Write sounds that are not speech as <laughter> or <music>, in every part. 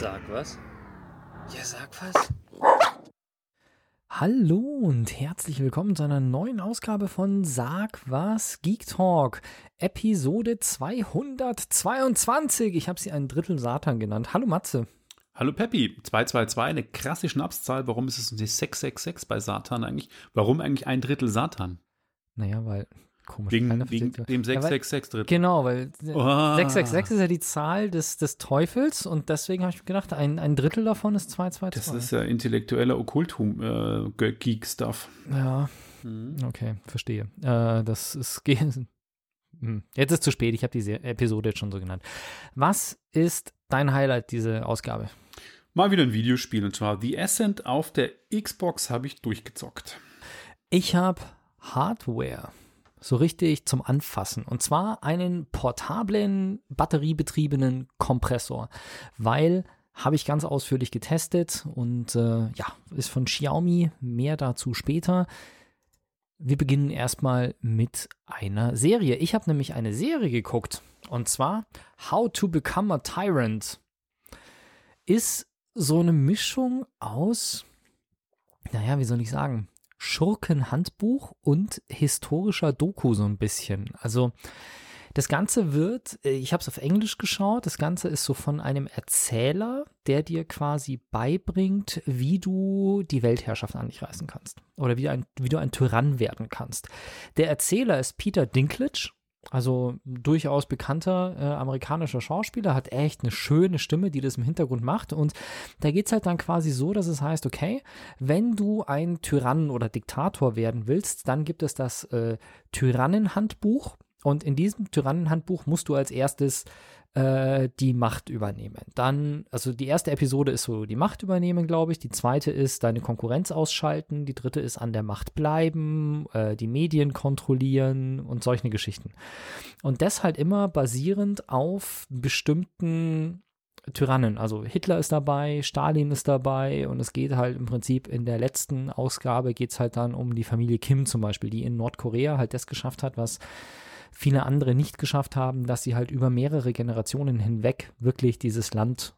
Sag was? Ja, sag was. Hallo und herzlich willkommen zu einer neuen Ausgabe von Sag was Geek Talk, Episode 222. Ich habe sie ein Drittel Satan genannt. Hallo Matze. Hallo Peppi, 222, eine krasse Schnapszahl. Warum ist es nicht 666 bei Satan eigentlich? Warum eigentlich ein Drittel Satan? Naja, weil komisch. Wegen, wegen dem Ja, weil- 666 Drittel. Genau, weil Ah. 666 ist ja die Zahl des, des Teufels und deswegen habe ich mir gedacht, ein, ein Drittel davon ist 222. Das ist ja intellektueller Okkultum, äh, Ge- Geek-Stuff. Ja, Mhm. okay, verstehe. Äh, das ist. <laughs> Hm, Jetzt ist zu spät, ich habe diese Episode jetzt schon so genannt. Was ist dein Highlight, diese Ausgabe? Mal wieder ein Videospiel und zwar The Ascent auf der Xbox habe ich durchgezockt. Ich habe Hardware. So richtig zum Anfassen. Und zwar einen portablen, batteriebetriebenen Kompressor. Weil habe ich ganz ausführlich getestet und äh, ja, ist von Xiaomi. Mehr dazu später. Wir beginnen erstmal mit einer Serie. Ich habe nämlich eine Serie geguckt. Und zwar How to Become a Tyrant. Ist so eine Mischung aus, naja, wie soll ich sagen, Schurkenhandbuch und historischer Doku so ein bisschen. Also das Ganze wird, äh, ich habe es auf Englisch geschaut, das Ganze ist so von einem Erzähler, der dir quasi beibringt, wie du die Weltherrschaft an dich reißen kannst. Oder wie ein, wie du ein Tyrann werden kannst. Der Erzähler ist Peter Dinklage. Also durchaus bekannter äh, amerikanischer Schauspieler, hat echt eine schöne Stimme, die das im Hintergrund macht. Und da geht es halt dann quasi so, dass es heißt, okay, wenn du ein Tyrann oder Diktator werden willst, dann gibt es das äh, Tyrannenhandbuch. Und in diesem Tyrannenhandbuch musst du als erstes äh, die Macht übernehmen. Dann, also die erste Episode ist so die Macht übernehmen, glaube ich. Die zweite ist deine Konkurrenz ausschalten. Die dritte ist an der Macht bleiben, äh, die Medien kontrollieren und solche Geschichten. Und das halt immer basierend auf bestimmten Tyrannen. Also Hitler ist dabei, Stalin ist dabei und es geht halt im Prinzip in der letzten Ausgabe geht es halt dann um die Familie Kim zum Beispiel, die in Nordkorea halt das geschafft hat, was viele andere nicht geschafft haben, dass sie halt über mehrere Generationen hinweg wirklich dieses Land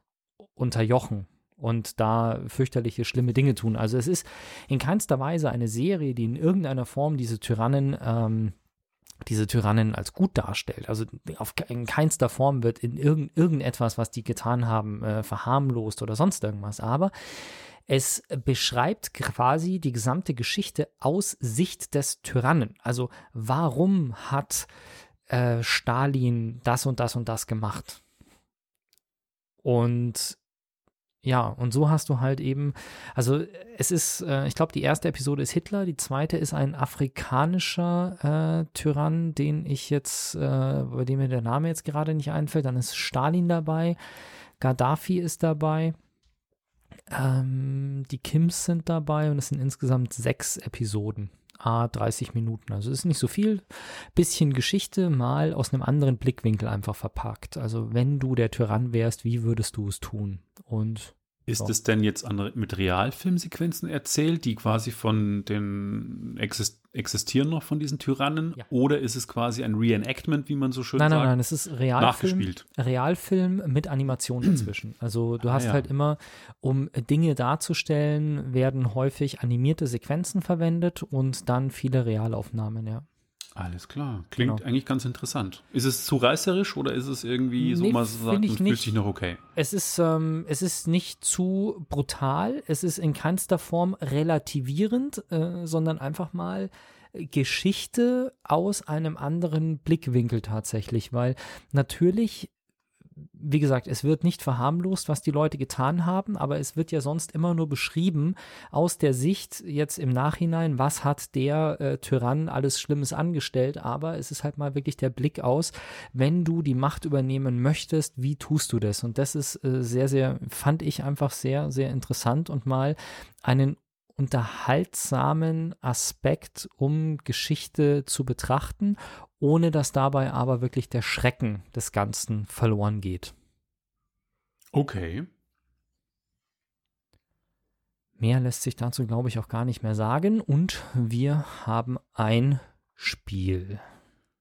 unterjochen und da fürchterliche, schlimme Dinge tun. Also es ist in keinster Weise eine Serie, die in irgendeiner Form diese Tyrannen ähm, diese Tyrannen als gut darstellt. Also auf, in keinster Form wird in irgend, irgendetwas, was die getan haben, äh, verharmlost oder sonst irgendwas. Aber es beschreibt quasi die gesamte Geschichte aus Sicht des Tyrannen. Also warum hat äh, Stalin das und das und das gemacht? Und ja, und so hast du halt eben, also es ist, äh, ich glaube, die erste Episode ist Hitler, die zweite ist ein afrikanischer äh, Tyrann, den ich jetzt, äh, bei dem mir der Name jetzt gerade nicht einfällt. Dann ist Stalin dabei, Gaddafi ist dabei, ähm, die Kims sind dabei und es sind insgesamt sechs Episoden. A 30 Minuten. Also ist nicht so viel. Bisschen Geschichte, mal aus einem anderen Blickwinkel einfach verpackt. Also wenn du der Tyrann wärst, wie würdest du es tun? Und Ist es denn jetzt an, mit Realfilmsequenzen erzählt, die quasi von den exist existieren noch von diesen Tyrannen? Ja. Oder ist es quasi ein Reenactment, wie man so schön Nein, sagt? nein, nein, es ist Realfilm, Nachgespielt. Realfilm mit Animation dazwischen. Also du Ah, hast ja. halt immer, um Dinge darzustellen, werden häufig animierte Sequenzen verwendet und dann viele Realaufnahmen, ja. Alles klar. Klingt Genau. eigentlich ganz interessant. Ist es zu reißerisch oder ist es irgendwie so, Nee, man sagt, ich fühlt sich noch okay? Es ist, ähm, es ist nicht zu brutal, es ist in keinster Form relativierend, äh, sondern einfach mal Geschichte aus einem anderen Blickwinkel tatsächlich, weil natürlich wie gesagt, es wird nicht verharmlost, was die Leute getan haben, aber es wird ja sonst immer nur beschrieben aus der Sicht jetzt im Nachhinein, was hat der äh, Tyrann alles Schlimmes angestellt, aber es ist halt mal wirklich der Blick aus, wenn du die Macht übernehmen möchtest, wie tust du das? Und das ist äh, sehr, sehr, fand ich einfach sehr, sehr interessant und mal einen unterhaltsamen Aspekt, um Geschichte zu betrachten, ohne dass dabei aber wirklich der Schrecken des Ganzen verloren geht. Okay. Mehr lässt sich dazu, glaube ich, auch gar nicht mehr sagen. Und wir haben ein Spiel.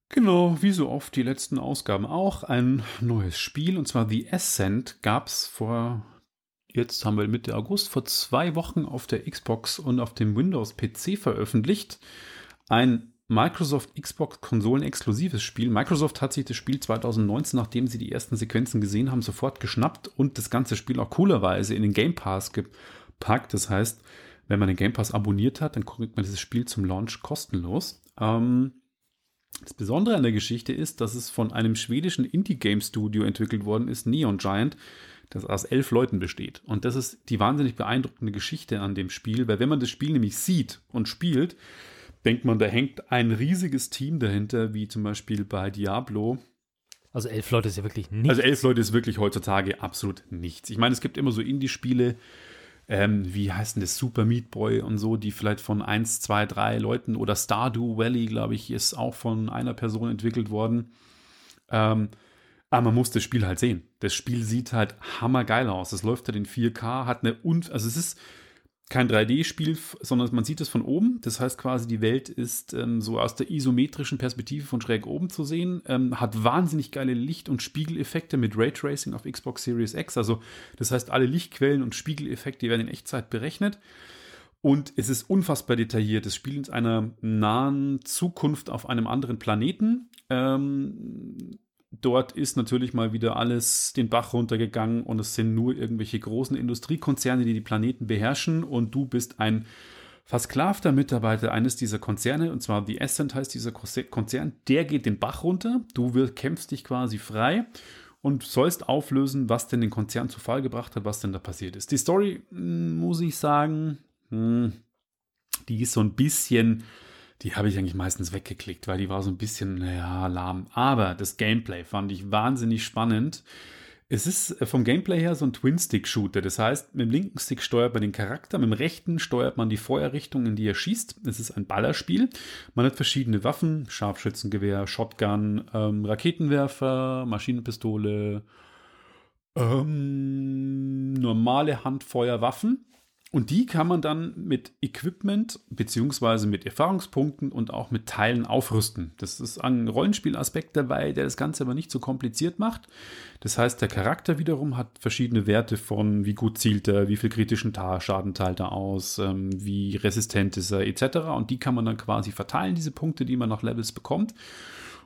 Genau, wie so oft die letzten Ausgaben auch, ein neues Spiel und zwar The Ascent gab es vor jetzt haben wir Mitte August, vor zwei Wochen auf der Xbox und auf dem Windows-PC veröffentlicht. Ein Microsoft Xbox Konsolen exklusives Spiel. Microsoft hat sich das Spiel 2019, nachdem sie die ersten Sequenzen gesehen haben, sofort geschnappt und das ganze Spiel auch coolerweise in den Game Pass gepackt. Das heißt, wenn man den Game Pass abonniert hat, dann kriegt man dieses Spiel zum Launch kostenlos. Ähm, das Besondere an der Geschichte ist, dass es von einem schwedischen Indie-Game-Studio entwickelt worden ist, Neon Giant, das aus elf Leuten besteht. Und das ist die wahnsinnig beeindruckende Geschichte an dem Spiel, weil wenn man das Spiel nämlich sieht und spielt, denkt man, da hängt ein riesiges Team dahinter, wie zum Beispiel bei Diablo. Also elf Leute ist ja wirklich nichts. Also elf Leute ist wirklich heutzutage absolut nichts. Ich meine, es gibt immer so Indie-Spiele, ähm, wie heißt denn das, Super Meat Boy und so, die vielleicht von eins, zwei, drei Leuten oder Stardew Valley, glaube ich, ist auch von einer Person entwickelt worden. Ähm, aber man muss das Spiel halt sehen. Das Spiel sieht halt hammergeil aus. Es läuft halt in 4K, hat eine, und also es ist, kein 3D-Spiel, sondern man sieht es von oben. Das heißt quasi, die Welt ist ähm, so aus der isometrischen Perspektive von schräg oben zu sehen, ähm, hat wahnsinnig geile Licht- und Spiegeleffekte mit Raytracing auf Xbox Series X. Also das heißt, alle Lichtquellen und Spiegeleffekte werden in Echtzeit berechnet. Und es ist unfassbar detailliert. Das Spiel in einer nahen Zukunft auf einem anderen Planeten. Ähm, dort ist natürlich mal wieder alles den Bach runtergegangen und es sind nur irgendwelche großen Industriekonzerne, die die Planeten beherrschen. Und du bist ein versklavter Mitarbeiter eines dieser Konzerne. Und zwar The Ascent heißt dieser Konzern, der geht den Bach runter, du kämpfst dich quasi frei und sollst auflösen, was denn den Konzern zu Fall gebracht hat, was denn da passiert ist. Die Story, hm, muss ich sagen, hm, die ist so ein bisschen die habe ich eigentlich meistens weggeklickt, weil die war so ein bisschen, naja, lahm. Aber das Gameplay fand ich wahnsinnig spannend. Es ist äh, vom Gameplay her so ein Twin-Stick-Shooter. Das heißt, mit dem linken Stick steuert man den Charakter, mit dem rechten steuert man die Feuerrichtung, in die er schießt. Es ist ein Ballerspiel. Man hat verschiedene Waffen, Scharfschützengewehr, Shotgun, ähm, Raketenwerfer, Maschinenpistole, ähm, normale Handfeuerwaffen. Und die kann man dann mit Equipment beziehungsweise mit Erfahrungspunkten und auch mit Teilen aufrüsten. Das ist ein Rollenspielaspekt dabei, der das Ganze aber nicht so kompliziert macht. Das heißt, der Charakter wiederum hat verschiedene Werte von wie gut zielt er, wie viel kritischen Schaden teilt er aus, ähm, wie resistent ist er etc. Und die kann man dann quasi verteilen, diese Punkte, die man nach Levels bekommt.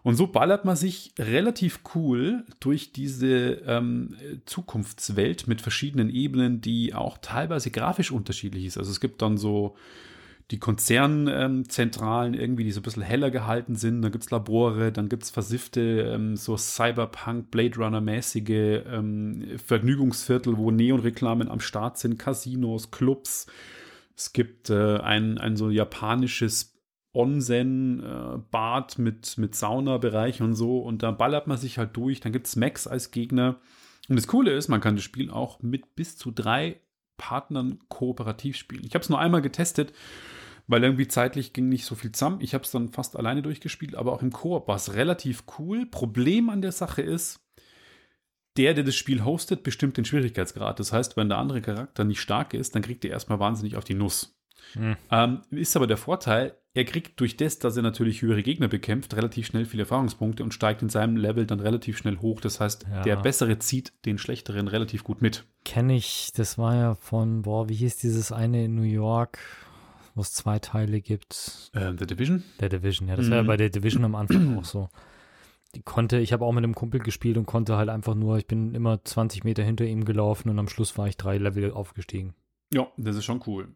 Und so ballert man sich relativ cool durch diese ähm, Zukunftswelt mit verschiedenen Ebenen, die auch teilweise grafisch unterschiedlich ist. Also es gibt dann so die Konzernzentralen ähm, irgendwie, die so ein bisschen heller gehalten sind. Da gibt es Labore, dann gibt es versiffte, ähm, so Cyberpunk, Blade Runner-mäßige ähm, Vergnügungsviertel, wo Neonreklamen am Start sind, Casinos, Clubs. Es gibt äh, ein, ein so japanisches Onsen-Bad äh, mit, mit Saunabereich und so. Und da ballert man sich halt durch. Dann gibt es Max als Gegner. Und das Coole ist, man kann das Spiel auch mit bis zu drei Partnern kooperativ spielen. Ich habe es nur einmal getestet, weil irgendwie zeitlich ging nicht so viel zusammen. Ich habe es dann fast alleine durchgespielt, aber auch im Koop war es relativ cool. Problem an der Sache ist, der, der das Spiel hostet, bestimmt den Schwierigkeitsgrad. Das heißt, wenn der andere Charakter nicht stark ist, dann kriegt er erstmal wahnsinnig auf die Nuss. Hm. Ähm, ist aber der Vorteil, er kriegt durch das, dass er natürlich höhere Gegner bekämpft, relativ schnell viele Erfahrungspunkte und steigt in seinem Level dann relativ schnell hoch. Das heißt, ja. der Bessere zieht den Schlechteren relativ gut mit. Kenne ich, das war ja von, boah, wie hieß dieses eine in New York, wo es zwei Teile gibt? Ähm, The Division? Der Division, ja, das mhm. war ja bei der Division am Anfang <clears throat> auch so. Die konnte, ich habe auch mit einem Kumpel gespielt und konnte halt einfach nur, ich bin immer 20 Meter hinter ihm gelaufen und am Schluss war ich drei Level aufgestiegen. Ja, das ist schon cool.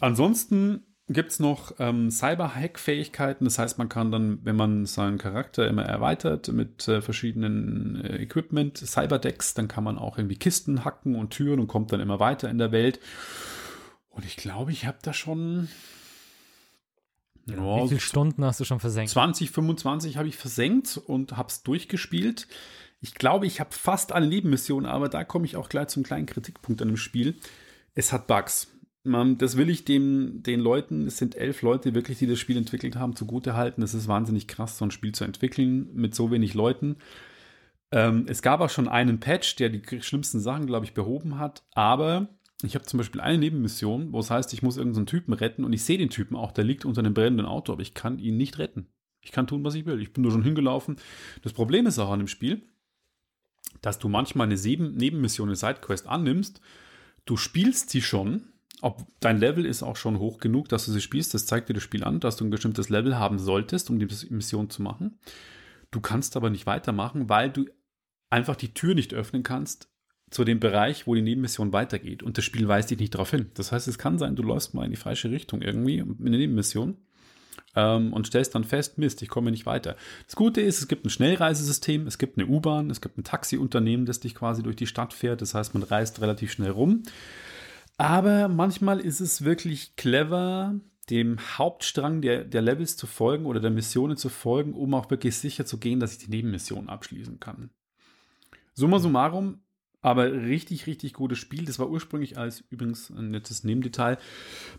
Ansonsten gibt es noch ähm, Cyber-Hack-Fähigkeiten. Das heißt, man kann dann, wenn man seinen Charakter immer erweitert mit äh, verschiedenen äh, Equipment, Cyberdecks, dann kann man auch irgendwie Kisten hacken und Türen und kommt dann immer weiter in der Welt. Und ich glaube, ich habe da schon. Ja, wie viele Stunden hast du schon versenkt? 20, 25 habe ich versenkt und habe es durchgespielt. Ich glaube, ich habe fast alle Nebenmissionen, aber da komme ich auch gleich zum kleinen Kritikpunkt an dem Spiel. Es hat Bugs man, das will ich dem, den Leuten, es sind elf Leute wirklich, die das Spiel entwickelt haben, zugute halten. Es ist wahnsinnig krass, so ein Spiel zu entwickeln mit so wenig Leuten. Ähm, es gab auch schon einen Patch, der die schlimmsten Sachen, glaube ich, behoben hat. Aber ich habe zum Beispiel eine Nebenmission, wo es heißt, ich muss irgendeinen Typen retten und ich sehe den Typen auch, der liegt unter einem brennenden Auto, aber ich kann ihn nicht retten. Ich kann tun, was ich will. Ich bin nur schon hingelaufen. Das Problem ist auch an dem Spiel, dass du manchmal eine Nebenmission, eine Sidequest annimmst du spielst sie schon, ob dein Level ist auch schon hoch genug, dass du sie spielst, das zeigt dir das Spiel an, dass du ein bestimmtes Level haben solltest, um die Mission zu machen. Du kannst aber nicht weitermachen, weil du einfach die Tür nicht öffnen kannst zu dem Bereich, wo die Nebenmission weitergeht. Und das Spiel weist dich nicht darauf hin. Das heißt, es kann sein, du läufst mal in die falsche Richtung irgendwie in der Nebenmission ähm, und stellst dann fest, Mist, ich komme nicht weiter. Das Gute ist, es gibt ein Schnellreisesystem, es gibt eine U-Bahn, es gibt ein Taxiunternehmen, das dich quasi durch die Stadt fährt. Das heißt, man reist relativ schnell rum. Aber manchmal ist es wirklich clever, dem Hauptstrang der, der Levels zu folgen oder der Missionen zu folgen, um auch wirklich sicher zu gehen, dass ich die Nebenmission abschließen kann. Summa summarum, aber richtig, richtig gutes Spiel. Das war ursprünglich als übrigens ein nettes Nebendetail.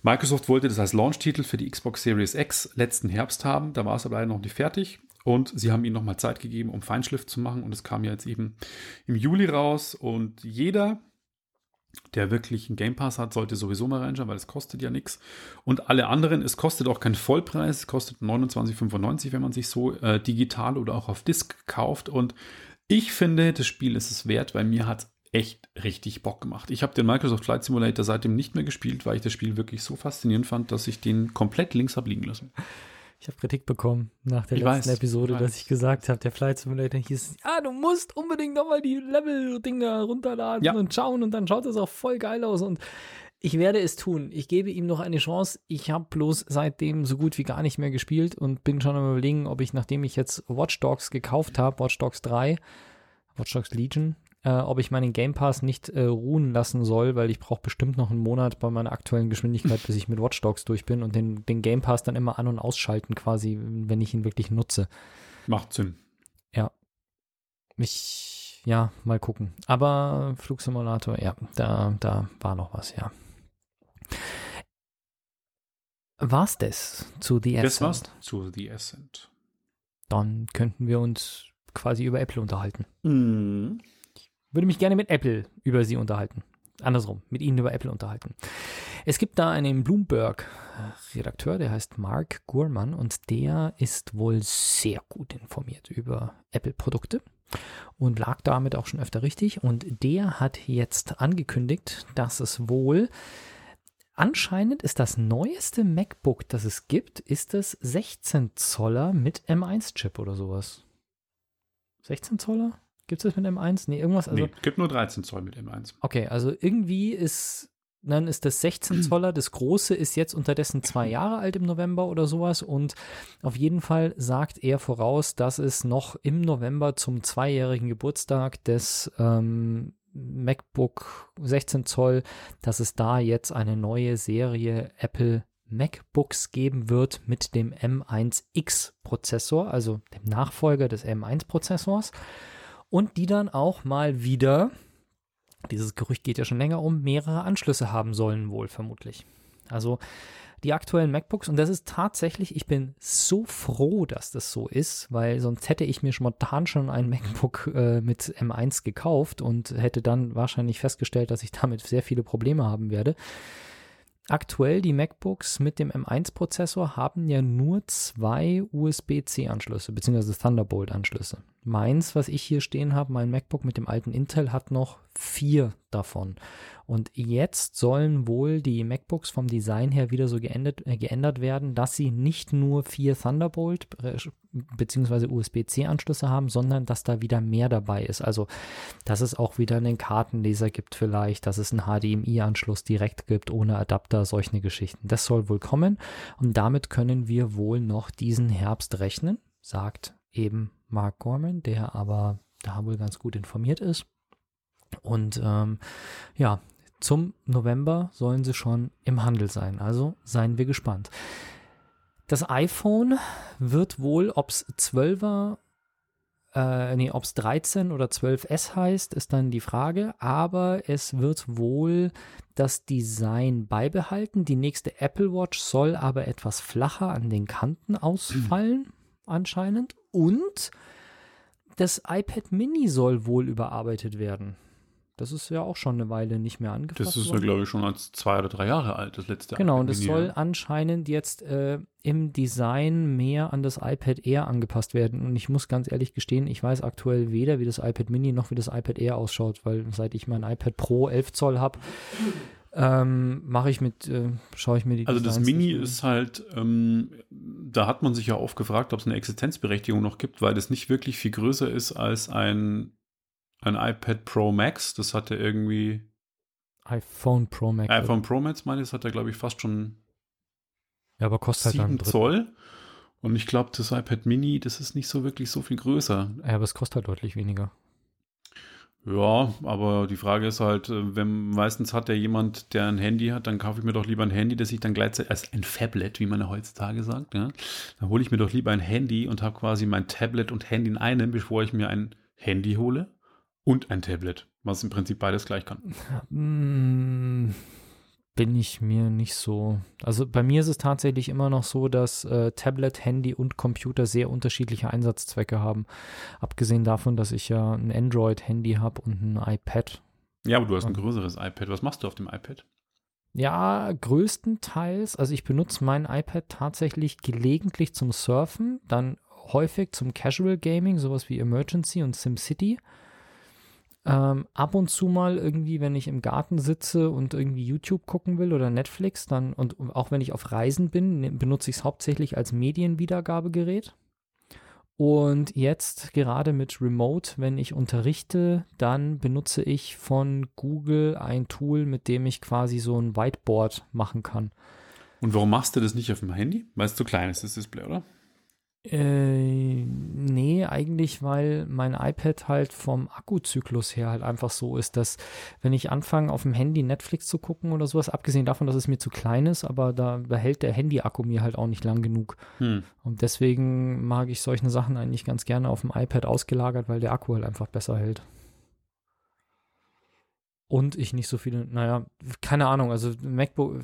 Microsoft wollte das als Launch-Titel für die Xbox Series X letzten Herbst haben. Da war es aber leider noch nicht fertig. Und sie haben ihnen nochmal Zeit gegeben, um Feinschliff zu machen. Und es kam ja jetzt eben im Juli raus. Und jeder, der wirklich einen Game Pass hat, sollte sowieso mal reinschauen, weil es kostet ja nichts. Und alle anderen, es kostet auch keinen Vollpreis. Es kostet 29,95, wenn man sich so äh, digital oder auch auf Disk kauft. Und ich finde, das Spiel ist es wert, weil mir hat echt richtig Bock gemacht. Ich habe den Microsoft Flight Simulator seitdem nicht mehr gespielt, weil ich das Spiel wirklich so faszinierend fand, dass ich den komplett links habe liegen lassen. Ich habe Kritik bekommen nach der Ich letzten weiß, Episode, dass ich gesagt habe, der Flight Simulator hieß, ja, du musst unbedingt nochmal die Level-Dinger runterladen Ja. und schauen und dann schaut es auch voll geil aus und ich werde es tun. Ich gebe ihm noch eine Chance. Ich habe bloß seitdem so gut wie gar nicht mehr gespielt und bin schon am überlegen, ob ich, nachdem ich jetzt Watch Dogs gekauft habe, Watch Dogs 3, Watch Dogs Legion, äh, ob ich meinen Game Pass nicht äh, ruhen lassen soll, weil ich brauche bestimmt noch einen Monat bei meiner aktuellen Geschwindigkeit, bis ich mit Watch Dogs durch bin und den, den Game Pass dann immer an- und ausschalten quasi, wenn ich ihn wirklich nutze. Macht Sinn. Ich, ja, mal gucken. Aber Flugsimulator, ja, da, da war noch was, ja. War's das zu The Das Ascent? war's zu The Ascent. Dann könnten wir uns quasi über Apple unterhalten. Mhm. Würde mich gerne mit Apple über sie unterhalten. Andersrum, mit ihnen über Apple unterhalten. Es gibt da einen Bloomberg-Redakteur, der heißt Mark Gurman und der ist wohl sehr gut informiert über Apple-Produkte und lag damit auch schon öfter richtig. Und der hat jetzt angekündigt, dass es wohl anscheinend ist das neueste MacBook, das es gibt, ist das 16 Zoller mit M1-Chip oder sowas. 16 Zoller? Gibt es das mit M1? Nee, irgendwas. Also, nee, gibt nur 13 Zoll mit M1. Okay, also irgendwie ist, dann ist das 16 Zoller, das große ist jetzt unterdessen zwei <laughs> Jahre alt im November oder sowas und auf jeden Fall sagt er voraus, dass es noch im November zum zweijährigen Geburtstag des ähm, MacBook 16 Zoll, dass es da jetzt eine neue Serie Apple MacBooks geben wird mit dem M1X Prozessor, also dem Nachfolger des M1 Prozessors und die dann auch mal wieder dieses Gerücht geht ja schon länger um, mehrere Anschlüsse haben sollen wohl vermutlich. Also die aktuellen MacBooks und das ist tatsächlich, ich bin so froh, dass das so ist, weil sonst hätte ich mir spontan schon ein MacBook äh, mit M1 gekauft und hätte dann wahrscheinlich festgestellt, dass ich damit sehr viele Probleme haben werde. Aktuell die MacBooks mit dem M1-Prozessor haben ja nur zwei USB-C-Anschlüsse, beziehungsweise Thunderbolt-Anschlüsse. Meins, was ich hier stehen habe, mein MacBook mit dem alten Intel, hat noch vier davon. Und jetzt sollen wohl die MacBooks vom Design her wieder so geändert, äh, geändert werden, dass sie nicht nur vier Thunderbolt äh, bzw. USB-C-Anschlüsse haben, sondern dass da wieder mehr dabei ist. Also, dass es auch wieder einen Kartenleser gibt vielleicht, dass es einen HDMI-Anschluss direkt gibt, ohne Adapter, solche Geschichten. Das soll wohl kommen und damit können wir wohl noch diesen Herbst rechnen, sagt eben Mark Gorman, der aber da wohl ganz gut informiert ist. Und ähm, ja, zum November sollen sie schon im Handel sein. Also seien wir gespannt. Das iPhone wird wohl, ob es 12er, äh, nee, es 13 oder 12S heißt, ist dann die Frage. Aber es wird wohl das Design beibehalten. Die nächste Apple Watch soll aber etwas flacher an den Kanten ausfallen, anscheinend. Und das iPad Mini soll wohl überarbeitet werden. Das ist ja auch schon eine Weile nicht mehr angefasst Das ist ja, glaube ich, schon als zwei oder drei Jahre alt, das letzte Genau, iPad und es soll ja. anscheinend jetzt äh, im Design mehr an das iPad Air angepasst werden. Und ich muss ganz ehrlich gestehen, ich weiß aktuell weder, wie das iPad Mini noch wie das iPad Air ausschaut, weil seit ich mein iPad Pro 11 Zoll habe, ähm, mache ich mit, äh, schaue ich mir die Also das Designs Mini nicht an. ist halt, ähm, da hat man sich ja oft gefragt, ob es eine Existenzberechtigung noch gibt, weil es nicht wirklich viel größer ist als ein, ein iPad Pro Max. Das hat ja irgendwie, iPhone Pro Max. iPhone Pro Max meine ich, das hat ja glaube ich fast schon ja, aber kostet halt dann 7 ein Drittel. Zoll. Und ich glaube, das iPad Mini, das ist nicht so wirklich so viel größer. Ja, aber es kostet halt deutlich weniger. Ja, aber die Frage ist halt, äh, wenn meistens hat ja jemand, der ein Handy hat, dann kaufe ich mir doch lieber ein Handy, das ich dann gleichzeitig als ein Phablet, wie man ja heutzutage sagt, ja. Dann hole ich mir doch lieber ein Handy und habe quasi mein Tablet und Handy in einem, bevor ich mir ein Handy hole und ein Tablet, was im Prinzip beides gleich kann. <laughs> Bin ich mir nicht so. Also bei mir ist es tatsächlich immer noch so, dass äh, Tablet, Handy und Computer sehr unterschiedliche Einsatzzwecke haben. Abgesehen davon, dass ich ja ein Android-Handy habe und ein iPad. Ja, aber du hast ein größeres iPad. Was machst du auf dem iPad? Ja, größtenteils. Also ich benutze mein iPad tatsächlich gelegentlich zum Surfen, dann häufig zum Casual Gaming, sowas wie Emergency und SimCity. Ähm, ab und zu mal irgendwie, wenn ich im Garten sitze und irgendwie YouTube gucken will oder Netflix, dann und auch wenn ich auf Reisen bin, ne- benutze ich es hauptsächlich als Medienwiedergabegerät. Und jetzt gerade mit Remote, wenn ich unterrichte, dann benutze ich von Google ein Tool, mit dem ich quasi so ein Whiteboard machen kann. Und warum machst du das nicht auf dem Handy? Weil es zu klein ist, das Display, oder? Äh, nee, eigentlich, weil mein iPad halt vom Akkuzyklus her halt einfach so ist, dass wenn ich anfange auf dem Handy Netflix zu gucken oder sowas, abgesehen davon, dass es mir zu klein ist, aber da behält der Handy-Akku mir halt auch nicht lang genug. Hm. Und deswegen mag ich solche Sachen eigentlich ganz gerne auf dem iPad ausgelagert, weil der Akku halt einfach besser hält. Und ich nicht so viele, naja, keine Ahnung, also MacBook,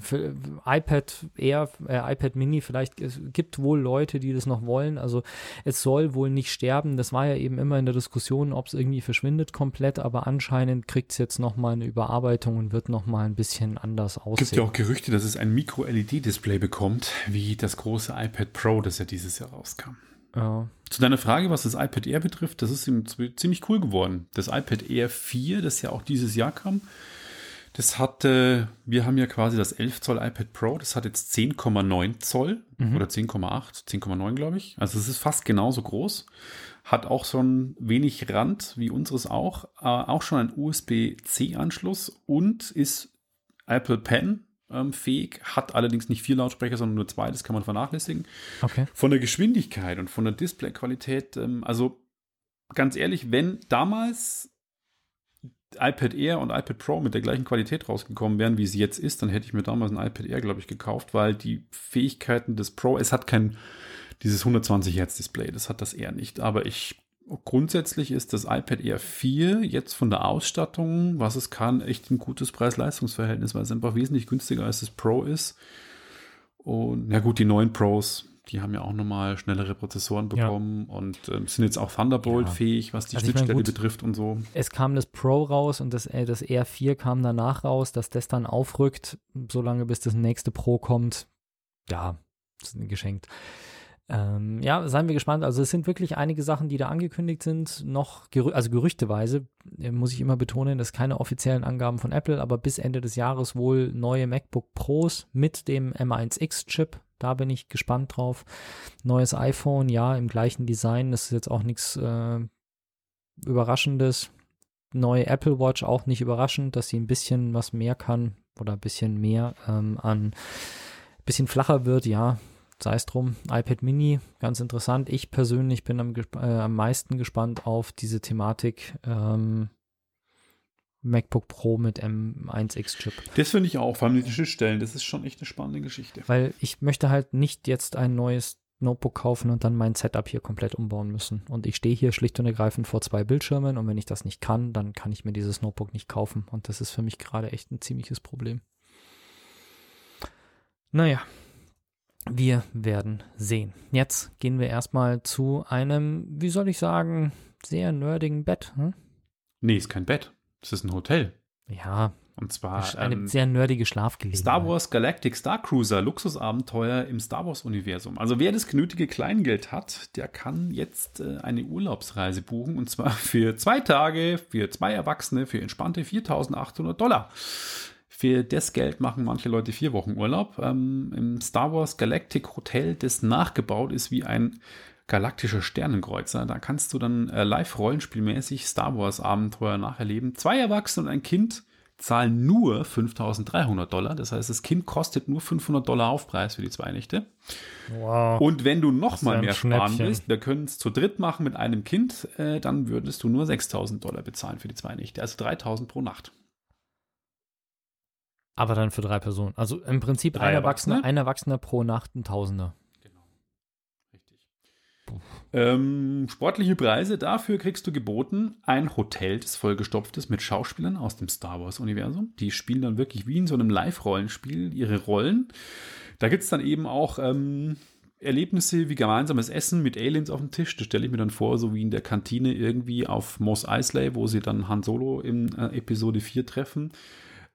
iPad Air, äh, iPad Mini, vielleicht, es gibt wohl Leute, die das noch wollen. Also es soll wohl nicht sterben. Das war ja eben immer in der Diskussion, ob es irgendwie verschwindet komplett, aber anscheinend kriegt es jetzt nochmal eine Überarbeitung und wird nochmal ein bisschen anders Es aussehen. gibt ja auch Gerüchte, dass es ein Micro-LED-Display bekommt, wie das große iPad Pro, das ja dieses Jahr rauskam. Ja. Zu deiner Frage, was das iPad Air betrifft, das ist ziemlich cool geworden. Das iPad Air 4, das ja auch dieses Jahr kam, das hatte, wir haben ja quasi das 11 Zoll iPad Pro, das hat jetzt 10,9 Zoll oder 10,8, 10,9 glaube ich. Also es ist fast genauso groß. Hat auch so ein wenig Rand wie unseres auch, äh, auch schon einen USB-C-Anschluss und ist Apple Pen ähm, fähig, hat allerdings nicht vier Lautsprecher, sondern nur zwei, das kann man vernachlässigen. Okay. Von der Geschwindigkeit und von der Displayqualität, ähm, also ganz ehrlich, wenn damals iPad Air und iPad Pro mit der gleichen Qualität rausgekommen wären, wie es jetzt ist, dann hätte ich mir damals ein iPad Air, glaube ich, gekauft, weil die Fähigkeiten des Pro, es hat kein dieses 120 Hertz Display, das hat das Air nicht, aber ich grundsätzlich ist das iPad Air 4 jetzt von der Ausstattung, was es kann, echt ein gutes Preis-Leistungs-Verhältnis, weil es einfach wesentlich günstiger als das Pro ist. Und na gut, die neuen Pros, die haben ja auch nochmal schnellere Prozessoren Ja. bekommen und ähm, sind jetzt auch Thunderbolt-fähig, was die Also Schnittstelle gut. betrifft und so. es kam das Pro raus und das, äh, das R4 kam danach raus, dass das dann aufrückt, solange bis das nächste Pro kommt. Ja, das ist geschenkt. Ähm, ja, seien wir gespannt. Also es sind wirklich einige Sachen, die da angekündigt sind, noch, gerü also gerüchteweise, äh, muss ich immer betonen, das sind keine offiziellen Angaben von Apple, aber bis Ende des Jahres wohl neue MacBook Pros mit dem M1X-Chip. Da bin ich gespannt drauf. Neues iPhone, ja, im gleichen Design. Das ist jetzt auch nichts äh, Überraschendes. Neue Apple Watch auch nicht überraschend, dass sie ein bisschen was mehr kann oder ein bisschen mehr ähm, an bisschen flacher wird, ja, sei es drum. iPad Mini, ganz interessant. Ich persönlich bin am, äh, am meisten gespannt auf diese Thematik ähm, MacBook Pro mit M1X-Chip. Das finde ich auch, vor allem die Schnittstellen, das ist schon echt eine spannende Geschichte. Weil ich möchte halt nicht jetzt ein neues Notebook kaufen und dann mein Setup hier komplett umbauen müssen. Und ich stehe hier schlicht und ergreifend vor zwei Bildschirmen und wenn ich das nicht kann, dann kann ich mir dieses Notebook nicht kaufen. Und das ist für mich gerade echt ein ziemliches Problem. Naja, wir werden sehen. Jetzt gehen wir erstmal zu einem, wie soll ich sagen, sehr nerdigen Bett. Hm? Nee, ist kein Bett. Das ist ein Hotel. Ja, Und zwar eine ähm, sehr nerdige Schlafgelegenheit. Star Wars Galactic Star Cruiser, Luxusabenteuer im Star Wars-Universum. Also wer das genötige Kleingeld hat, der kann jetzt äh, eine Urlaubsreise buchen und zwar <laughs> für zwei Tage, für zwei Erwachsene, für entspannte 4.800 Dollar. Für das Geld machen manche Leute vier Wochen Urlaub. Ähm, Im Star Wars Galactic Hotel, das nachgebaut ist wie ein galaktischer Sternenkreuzer. Da kannst du dann äh, live rollenspielmäßig Star Wars Abenteuer nacherleben. Zwei Erwachsene und ein Kind zahlen nur 5.300 Dollar. Das heißt, das Kind kostet nur 500 Dollar Aufpreis für die zwei Nächte. Wow. Und wenn du noch ist mal ja ein mehr sparen willst, wir können es zu dritt machen mit einem Kind, äh, dann würdest du nur 6.000 Dollar bezahlen für die zwei Nächte. Also 3.000 pro Nacht. Aber dann für drei Personen. Also im Prinzip Drei ein Erwachsener, Erwachsene? ein Erwachsener pro Nacht ein Tausender. Richtig. Ähm, sportliche Preise, dafür kriegst du geboten ein Hotel, das vollgestopft ist mit Schauspielern aus dem Star Wars-Universum. Die spielen dann wirklich wie in so einem Live-Rollenspiel ihre Rollen. Da gibt es dann eben auch ähm, Erlebnisse wie gemeinsames Essen mit Aliens auf dem Tisch. Das stelle ich mir dann vor, so wie in der Kantine irgendwie auf Mos Eisley, wo sie dann Han Solo in äh, Episode 4 treffen.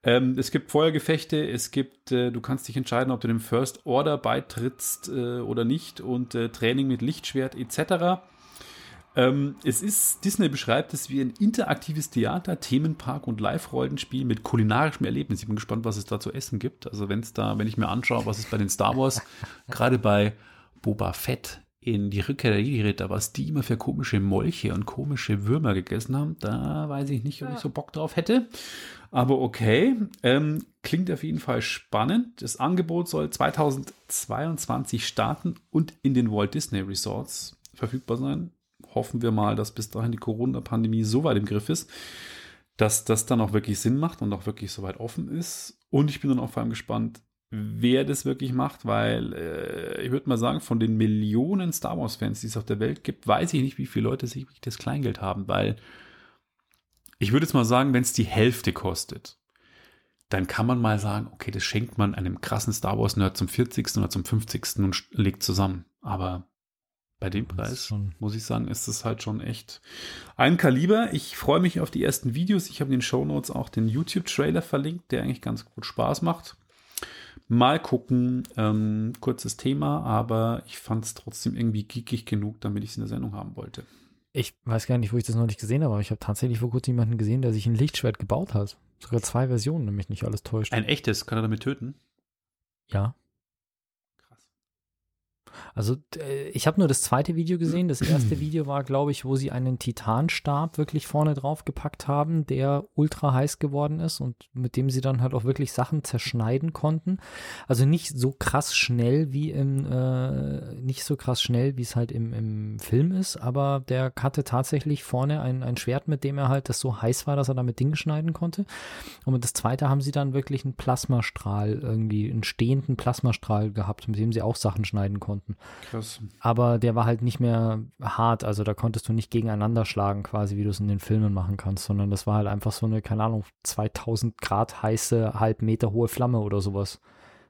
Ähm, es gibt Feuergefechte, es gibt, äh, du kannst dich entscheiden, ob du dem First Order beitrittst äh, oder nicht und äh, Training mit Lichtschwert etc. Ähm, es ist, Disney beschreibt es wie ein interaktives Theater, Themenpark und Live-Rollenspiel mit kulinarischem Erlebnis. Ich bin gespannt, was es da zu essen gibt. Also wenn es da, wenn ich mir anschaue, was es bei den Star Wars, <laughs> gerade bei Boba Fett in die Rückkehr der Jedi-Ritter, was die immer für komische Molche und komische Würmer gegessen haben, da weiß ich nicht, ob ich so Bock drauf hätte. Aber okay, ähm, klingt auf jeden Fall spannend. Das Angebot soll 2022 starten und in den Walt Disney Resorts verfügbar sein. Hoffen wir mal, dass bis dahin die Corona-Pandemie so weit im Griff ist, dass das dann auch wirklich Sinn macht und auch wirklich so weit offen ist. Und ich bin dann auch vor allem gespannt, wer das wirklich macht, weil äh, ich würde mal sagen, von den Millionen Star Wars-Fans, die es auf der Welt gibt, weiß ich nicht, wie viele Leute sich wirklich das Kleingeld haben, weil ich würde jetzt mal sagen, wenn es die Hälfte kostet, dann kann man mal sagen, okay, das schenkt man einem krassen Star Wars-Nerd zum 40. oder zum 50. und legt zusammen. Aber bei dem Preis, muss ich sagen, ist es halt schon echt ein Kaliber. Ich freue mich auf die ersten Videos. Ich habe in den Shownotes auch den YouTube-Trailer verlinkt, der eigentlich ganz gut Spaß macht. Mal gucken, ähm, kurzes Thema, aber ich fand es trotzdem irgendwie geekig genug, damit ich es in der Sendung haben wollte. Ich weiß gar nicht, wo ich das noch nicht gesehen habe, aber ich habe tatsächlich vor kurzem jemanden gesehen, der sich ein Lichtschwert gebaut hat. Sogar zwei Versionen, nämlich nicht alles täuscht. Ein echtes, kann er damit töten? ja. Also äh, ich habe nur das zweite Video gesehen. Das erste <clears throat> Video war, glaube ich, wo sie einen Titanstab wirklich vorne drauf gepackt haben, der ultra heiß geworden ist und mit dem sie dann halt auch wirklich Sachen zerschneiden konnten. Also nicht so krass schnell wie im, äh, nicht so krass schnell, wie es halt im, im Film ist, aber der hatte tatsächlich vorne ein, ein Schwert, mit dem er halt das so heiß war, dass er damit Dinge schneiden konnte. Und mit das zweite haben sie dann wirklich einen Plasmastrahl, irgendwie einen stehenden Plasmastrahl gehabt, mit dem sie auch Sachen schneiden konnten. Krass. Aber der war halt nicht mehr hart, also da konntest du nicht gegeneinander schlagen, quasi wie du es in den Filmen machen kannst, sondern das war halt einfach so eine, keine Ahnung, 2000 Grad heiße, halb Meter hohe Flamme oder sowas.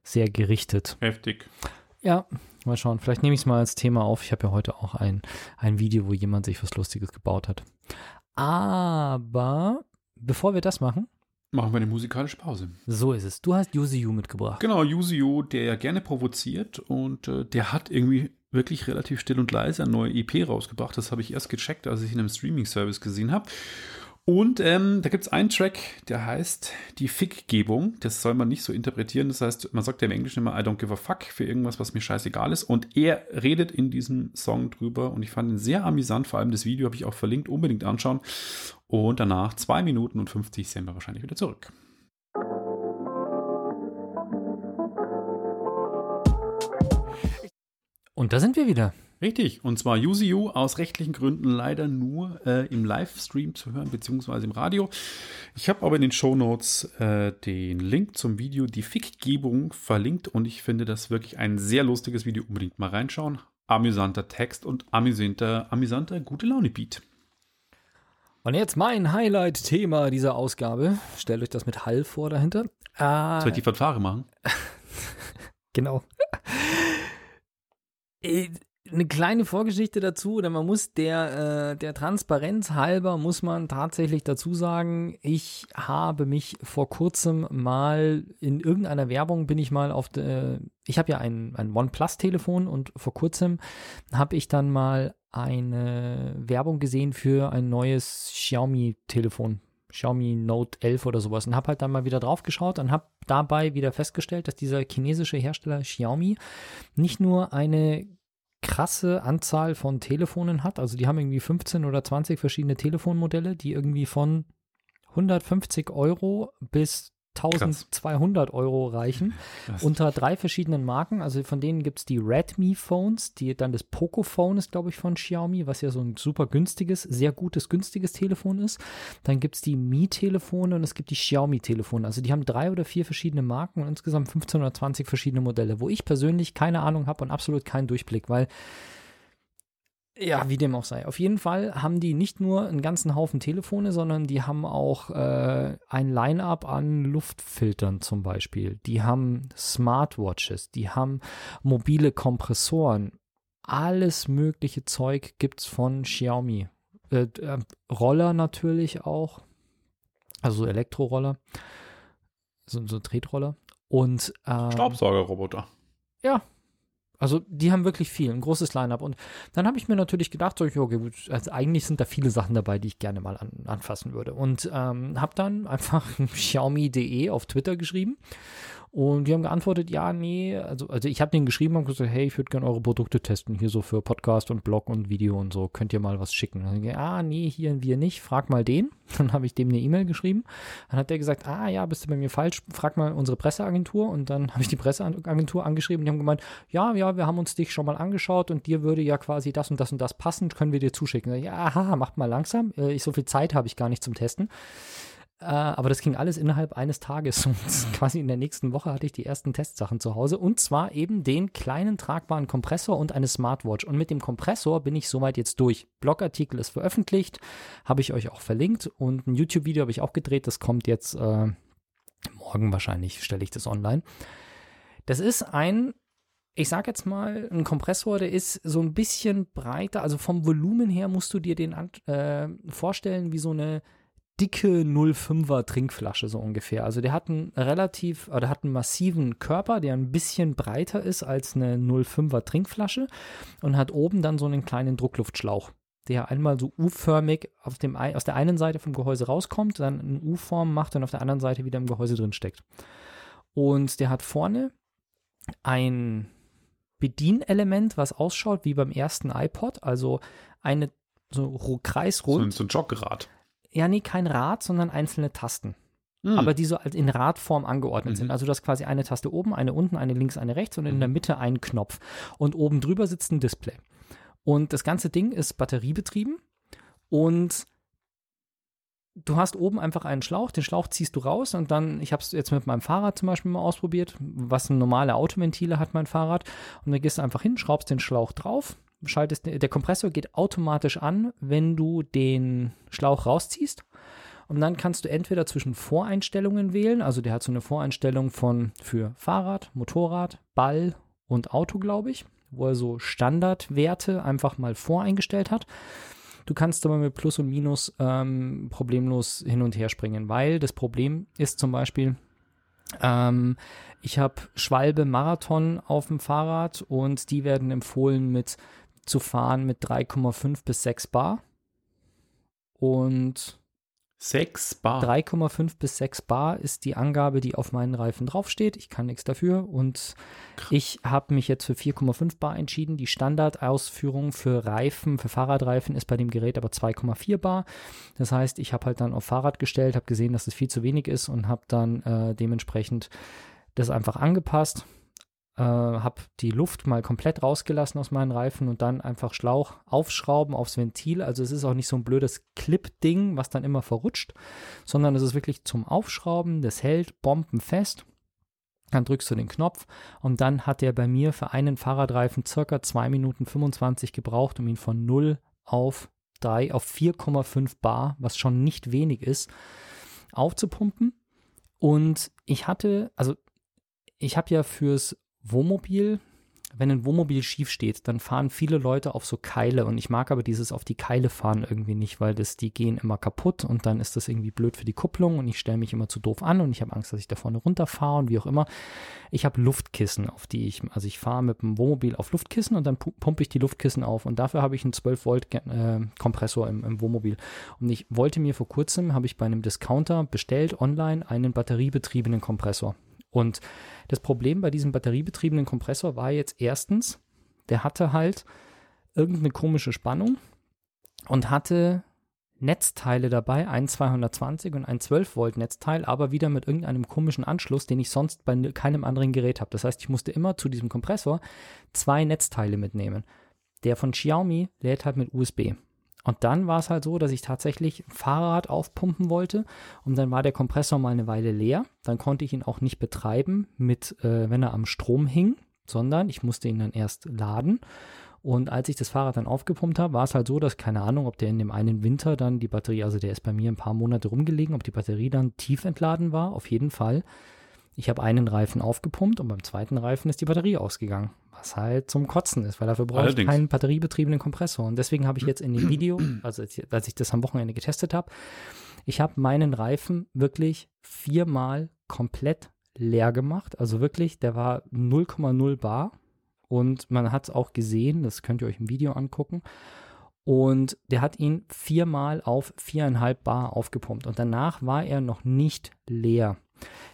Sehr gerichtet. Heftig. Ja, mal schauen. Vielleicht nehme ich es mal als Thema auf. Ich habe ja heute auch ein, ein Video, wo jemand sich was Lustiges gebaut hat. Aber bevor wir das machen, Machen wir eine musikalische Pause. so ist es. Du hast Yuzi Yu mitgebracht. Genau, Yuzio, der ja gerne provoziert und äh, der hat irgendwie wirklich relativ still und leise eine neue EP rausgebracht. Das habe ich erst gecheckt, als ich ihn im Streaming-Service gesehen habe. Und ähm, da gibt es einen Track, der heißt Die Fickgebung. Das soll man nicht so interpretieren. Das heißt, man sagt ja im Englischen immer I don't give a fuck für irgendwas, was mir scheißegal ist. Und er redet in diesem Song drüber und ich fand ihn sehr amüsant. Vor allem das Video habe ich auch verlinkt. Unbedingt anschauen. Und danach, zwei Minuten und 50, sind wir wahrscheinlich wieder zurück. Und da sind wir wieder. Richtig, und zwar Yuziu aus rechtlichen Gründen leider nur äh, im Livestream zu hören, beziehungsweise im Radio. Ich habe aber in den Shownotes äh, den Link zum Video Die Fickgebung verlinkt und ich finde das wirklich ein sehr lustiges Video. Unbedingt mal reinschauen. Amüsanter Text und amüsanter, amüsanter gute Laune-Beat. Und jetzt mein Highlight-Thema dieser Ausgabe. Stellt euch das mit Hall vor dahinter. Ah, Soll ich die Fanfare machen? <laughs> Genau. Äh, eine kleine Vorgeschichte dazu, oder man muss der, äh, der Transparenz halber, muss man tatsächlich dazu sagen, ich habe mich vor kurzem mal in irgendeiner Werbung bin ich mal auf, de, ich habe ja ein, ein OnePlus-Telefon und vor kurzem habe ich dann mal eine Werbung gesehen für ein neues Xiaomi-Telefon. Xiaomi Note 11 oder sowas und habe halt dann mal wieder drauf geschaut und habe dabei wieder festgestellt, dass dieser chinesische Hersteller Xiaomi nicht nur eine krasse Anzahl von Telefonen hat. Also die haben irgendwie 15 oder 20 verschiedene Telefonmodelle, die irgendwie von 150 Euro bis 1200 Krass. Euro reichen Krass. unter drei verschiedenen Marken. Also von denen gibt es die Redmi Phones, die dann das Pocophone ist, glaube ich, von Xiaomi, was ja so ein super günstiges, sehr gutes, günstiges Telefon ist. Dann gibt es die Mi-Telefone und es gibt die Xiaomi-Telefone. Also die haben drei oder vier verschiedene Marken und insgesamt 15 oder 20 verschiedene Modelle, wo ich persönlich keine Ahnung habe und absolut keinen Durchblick, weil ja, wie dem auch sei. Auf jeden Fall haben die nicht nur einen ganzen Haufen Telefone, sondern die haben auch äh, ein Line-up an Luftfiltern zum Beispiel. Die haben Smartwatches, die haben mobile Kompressoren. Alles mögliche Zeug gibt's von Xiaomi. Äh, äh, Roller natürlich auch. Also Elektroroller. So, so Tretroller. Und ähm, Staubsaugerroboter. Ja, also die haben wirklich viel, ein großes Line-up. Und dann habe ich mir natürlich gedacht, so, okay, also eigentlich sind da viele Sachen dabei, die ich gerne mal an, anfassen würde. Und ähm, habe dann einfach <laughs> Xiaomi.de auf Twitter geschrieben und die haben geantwortet, ja, nee, also, also ich habe denen geschrieben und gesagt, hey, ich würde gerne eure Produkte testen, hier so für Podcast und Blog und Video und so, könnt ihr mal was schicken. Dann ich, ah, nee, hier wir nicht, frag mal den. <laughs> Dann habe ich dem eine E-Mail geschrieben. Dann hat der gesagt, ah ja, bist du bei mir falsch, frag mal unsere Presseagentur. Und dann habe ich die Presseagentur angeschrieben, die haben gemeint, ja, ja, wir haben uns dich schon mal angeschaut und dir würde ja quasi das und das und das passen, können wir dir zuschicken. Ich, ja, aha, macht mal langsam, äh, ich, so viel Zeit habe ich gar nicht zum Testen. Äh, aber das ging alles innerhalb eines Tages. <laughs> Und quasi in der nächsten Woche hatte ich die ersten Testsachen zu Hause. Und zwar eben den kleinen tragbaren Kompressor und eine Smartwatch. Und mit dem Kompressor bin ich soweit jetzt durch. Blogartikel ist veröffentlicht, habe ich euch auch verlinkt. Und ein YouTube-Video habe ich auch gedreht. Das kommt jetzt äh, morgen wahrscheinlich, stelle ich das online. Das ist ein ich sag jetzt mal, ein Kompressor, der ist so ein bisschen breiter, also vom Volumen her musst du dir den äh, vorstellen wie so eine dicke 05er Trinkflasche so ungefähr. Also der hat einen relativ, oder hat einen massiven Körper, der ein bisschen breiter ist als eine 05er Trinkflasche und hat oben dann so einen kleinen Druckluftschlauch, der einmal so U-förmig auf dem, aus der einen Seite vom Gehäuse rauskommt, dann eine U-Form macht und auf der anderen Seite wieder im Gehäuse drin steckt. Und der hat vorne ein Bedienelement, was ausschaut wie beim ersten iPod, also eine so kreisrund. So, so ein Jograd ja, nee, kein Rad, sondern einzelne Tasten. Hm. Aber die so in Radform angeordnet mhm. sind. Also du hast quasi eine Taste oben, eine unten, eine links, eine rechts und in der mhm. Mitte einen Knopf. Und oben drüber sitzt ein Display. Und das ganze Ding ist batteriebetrieben und du hast oben einfach einen Schlauch, den Schlauch ziehst du raus und dann, ich habe es jetzt mit meinem Fahrrad zum Beispiel mal ausprobiert, was ein normale Autoventile hat mein Fahrrad und dann gehst du einfach hin, schraubst den Schlauch drauf, schaltest, der Kompressor geht automatisch an, wenn du den Schlauch rausziehst. Und dann kannst du entweder zwischen Voreinstellungen wählen, also der hat so eine Voreinstellung von für Fahrrad, Motorrad, Ball und Auto, glaube ich, wo er so Standardwerte einfach mal voreingestellt hat. Du kannst aber mit Plus und Minus ähm, problemlos hin und her springen, weil das Problem ist zum Beispiel, ähm, ich habe Schwalbe Marathon auf dem Fahrrad und die werden empfohlen mit zu fahren mit 3,5 bis 6 Bar. Und 6 Bar. 3,5 bis 6 Bar ist die Angabe, die auf meinen Reifen draufsteht. Ich kann nichts dafür und ich habe mich jetzt für 4,5 Bar entschieden. Die Standardausführung für Reifen, für Fahrradreifen ist bei dem Gerät aber 2,4 Bar. Das heißt, ich habe halt dann auf Fahrrad gestellt, habe gesehen, dass es viel zu wenig ist und habe dann äh, dementsprechend das einfach angepasst äh, habe die Luft mal komplett rausgelassen aus meinen Reifen und dann einfach Schlauch aufschrauben aufs Ventil. Also es ist auch nicht so ein blödes Clip-Ding, was dann immer verrutscht, sondern es ist wirklich zum Aufschrauben, das hält bombenfest. Dann drückst du den Knopf und dann hat er bei mir für einen Fahrradreifen circa 2 Minuten 25 gebraucht, um ihn von 0 auf 3 auf 4,5 Bar, was schon nicht wenig ist, aufzupumpen. Und ich hatte, also ich habe ja fürs Wohnmobil wenn ein Wohnmobil schief steht, dann fahren viele Leute auf so Keile und ich mag aber dieses auf die Keile fahren irgendwie nicht, weil das, die gehen immer kaputt und dann ist das irgendwie blöd für die Kupplung und ich stelle mich immer zu doof an und ich habe Angst, dass ich da vorne runterfahre und wie auch immer. Ich habe Luftkissen, auf die ich, also ich fahre mit dem Wohnmobil auf Luftkissen und dann pumpe ich die Luftkissen auf und dafür habe ich einen 12 Volt äh, Kompressor im, im Wohnmobil. Und ich wollte mir vor kurzem, habe ich bei einem Discounter bestellt online einen batteriebetriebenen Kompressor. Und das Problem bei diesem batteriebetriebenen Kompressor war jetzt erstens, der hatte halt irgendeine komische Spannung und hatte Netzteile dabei, ein 220 und ein 12 Volt Netzteil, aber wieder mit irgendeinem komischen Anschluss, den ich sonst bei keinem anderen Gerät habe. Das heißt, ich musste immer zu diesem Kompressor zwei Netzteile mitnehmen. Der von Xiaomi lädt halt mit USB. Und dann war es halt so, dass ich tatsächlich Fahrrad aufpumpen wollte und dann war der Kompressor mal eine Weile leer. Dann konnte ich ihn auch nicht betreiben, mit, äh, wenn er am Strom hing, sondern ich musste ihn dann erst laden. Und als ich das Fahrrad dann aufgepumpt habe, war es halt so, dass keine Ahnung, ob der in dem einen Winter dann die Batterie, also der ist bei mir ein paar Monate rumgelegen, ob die Batterie dann tief entladen war. Auf jeden Fall. Ich habe einen Reifen aufgepumpt und beim zweiten Reifen ist die Batterie ausgegangen. Was halt zum Kotzen ist, weil dafür brauche ich keinen batteriebetriebenen Kompressor. Und deswegen habe ich jetzt in dem Video, <clears throat> also als ich das am Wochenende getestet habe, ich habe meinen Reifen wirklich viermal komplett leer gemacht. Also wirklich, der war 0,0 bar. Und man hat es auch gesehen, das könnt ihr euch im Video angucken. Und der hat ihn viermal auf viereinhalb Bar aufgepumpt. Und danach war er noch nicht leer.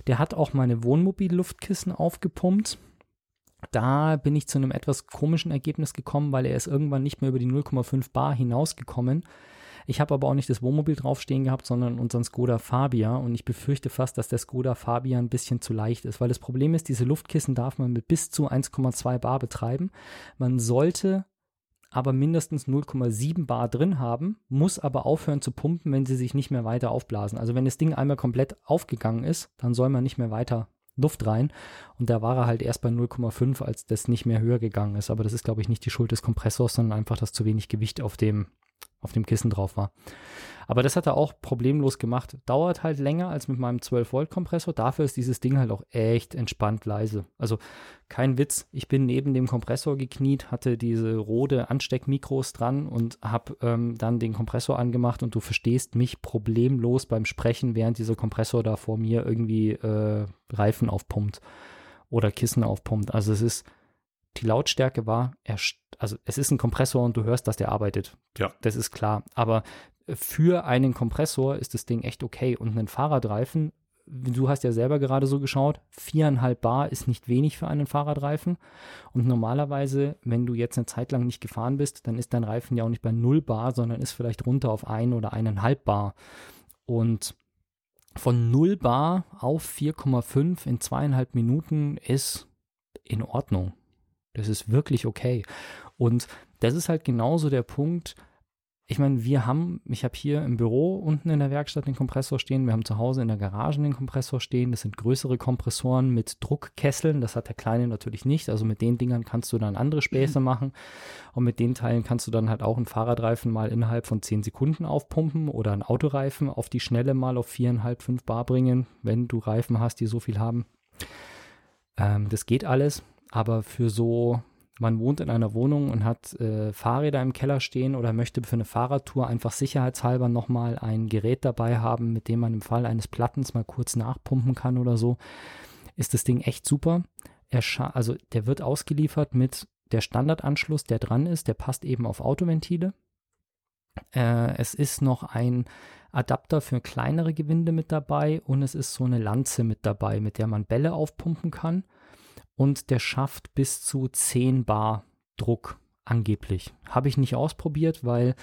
Der hat auch meine Wohnmobil-Luftkissen aufgepumpt. Da bin ich zu einem etwas komischen Ergebnis gekommen, weil er ist irgendwann nicht mehr über die 0,5 Bar hinausgekommen. Ich habe aber auch nicht das Wohnmobil draufstehen gehabt, sondern unseren Skoda Fabia und ich befürchte fast, dass der Skoda Fabia ein bisschen zu leicht ist, weil das Problem ist, diese Luftkissen darf man mit bis zu 1,2 Bar betreiben. Man sollte aber mindestens 0,7 Bar drin haben, muss aber aufhören zu pumpen, wenn sie sich nicht mehr weiter aufblasen. Also wenn das Ding einmal komplett aufgegangen ist, dann soll man nicht mehr weiter Luft rein. Und da war er halt erst bei 0,5, als das nicht mehr höher gegangen ist. Aber das ist, glaube ich, nicht die Schuld des Kompressors, sondern einfach, dass zu wenig Gewicht auf dem, auf dem Kissen drauf war. Aber das hat er auch problemlos gemacht. Dauert halt länger als mit meinem 12-Volt-Kompressor. Dafür ist dieses Ding halt auch echt entspannt leise. Also kein Witz. Ich bin neben dem Kompressor gekniet, hatte diese rote Ansteckmikros dran und habe ähm, dann den Kompressor angemacht und du verstehst mich problemlos beim Sprechen, während dieser Kompressor da vor mir irgendwie äh, Reifen aufpumpt oder Kissen aufpumpt. Also es ist die Lautstärke war, also es ist ein Kompressor und du hörst, dass der arbeitet. Ja. Das ist klar. Aber für einen Kompressor ist das Ding echt okay. Und einen Fahrradreifen, du hast ja selber gerade so geschaut, viereinhalb Bar ist nicht wenig für einen Fahrradreifen. Und normalerweise, wenn du jetzt eine Zeit lang nicht gefahren bist, dann ist dein Reifen ja auch nicht bei null Bar, sondern ist vielleicht runter auf ein oder eineinhalb Bar. Und von 0 Bar auf 4,5 in zweieinhalb Minuten ist in Ordnung. Das ist wirklich okay. Und das ist halt genauso der Punkt, ich meine, wir haben, ich habe hier im Büro unten in der Werkstatt den Kompressor stehen, wir haben zu Hause in der Garage den Kompressor stehen. Das sind größere Kompressoren mit Druckkesseln, das hat der kleine natürlich nicht. Also mit den Dingern kannst du dann andere Späße machen und mit den Teilen kannst du dann halt auch einen Fahrradreifen mal innerhalb von 10 Sekunden aufpumpen oder einen Autoreifen auf die Schnelle mal auf 4,5, 5 Bar bringen, wenn du Reifen hast, die so viel haben. Ähm, das geht alles, aber für so man wohnt in einer Wohnung und hat äh, Fahrräder im Keller stehen oder möchte für eine Fahrradtour einfach sicherheitshalber nochmal ein Gerät dabei haben, mit dem man im Fall eines Plattens mal kurz nachpumpen kann oder so, ist das Ding echt super. Er also der wird ausgeliefert mit der Standardanschluss, der dran ist, der passt eben auf Autoventile. Äh, es ist noch ein Adapter für kleinere Gewinde mit dabei und es ist so eine Lanze mit dabei, mit der man Bälle aufpumpen kann und der schafft bis zu 10 Bar Druck angeblich. Habe ich nicht ausprobiert, weil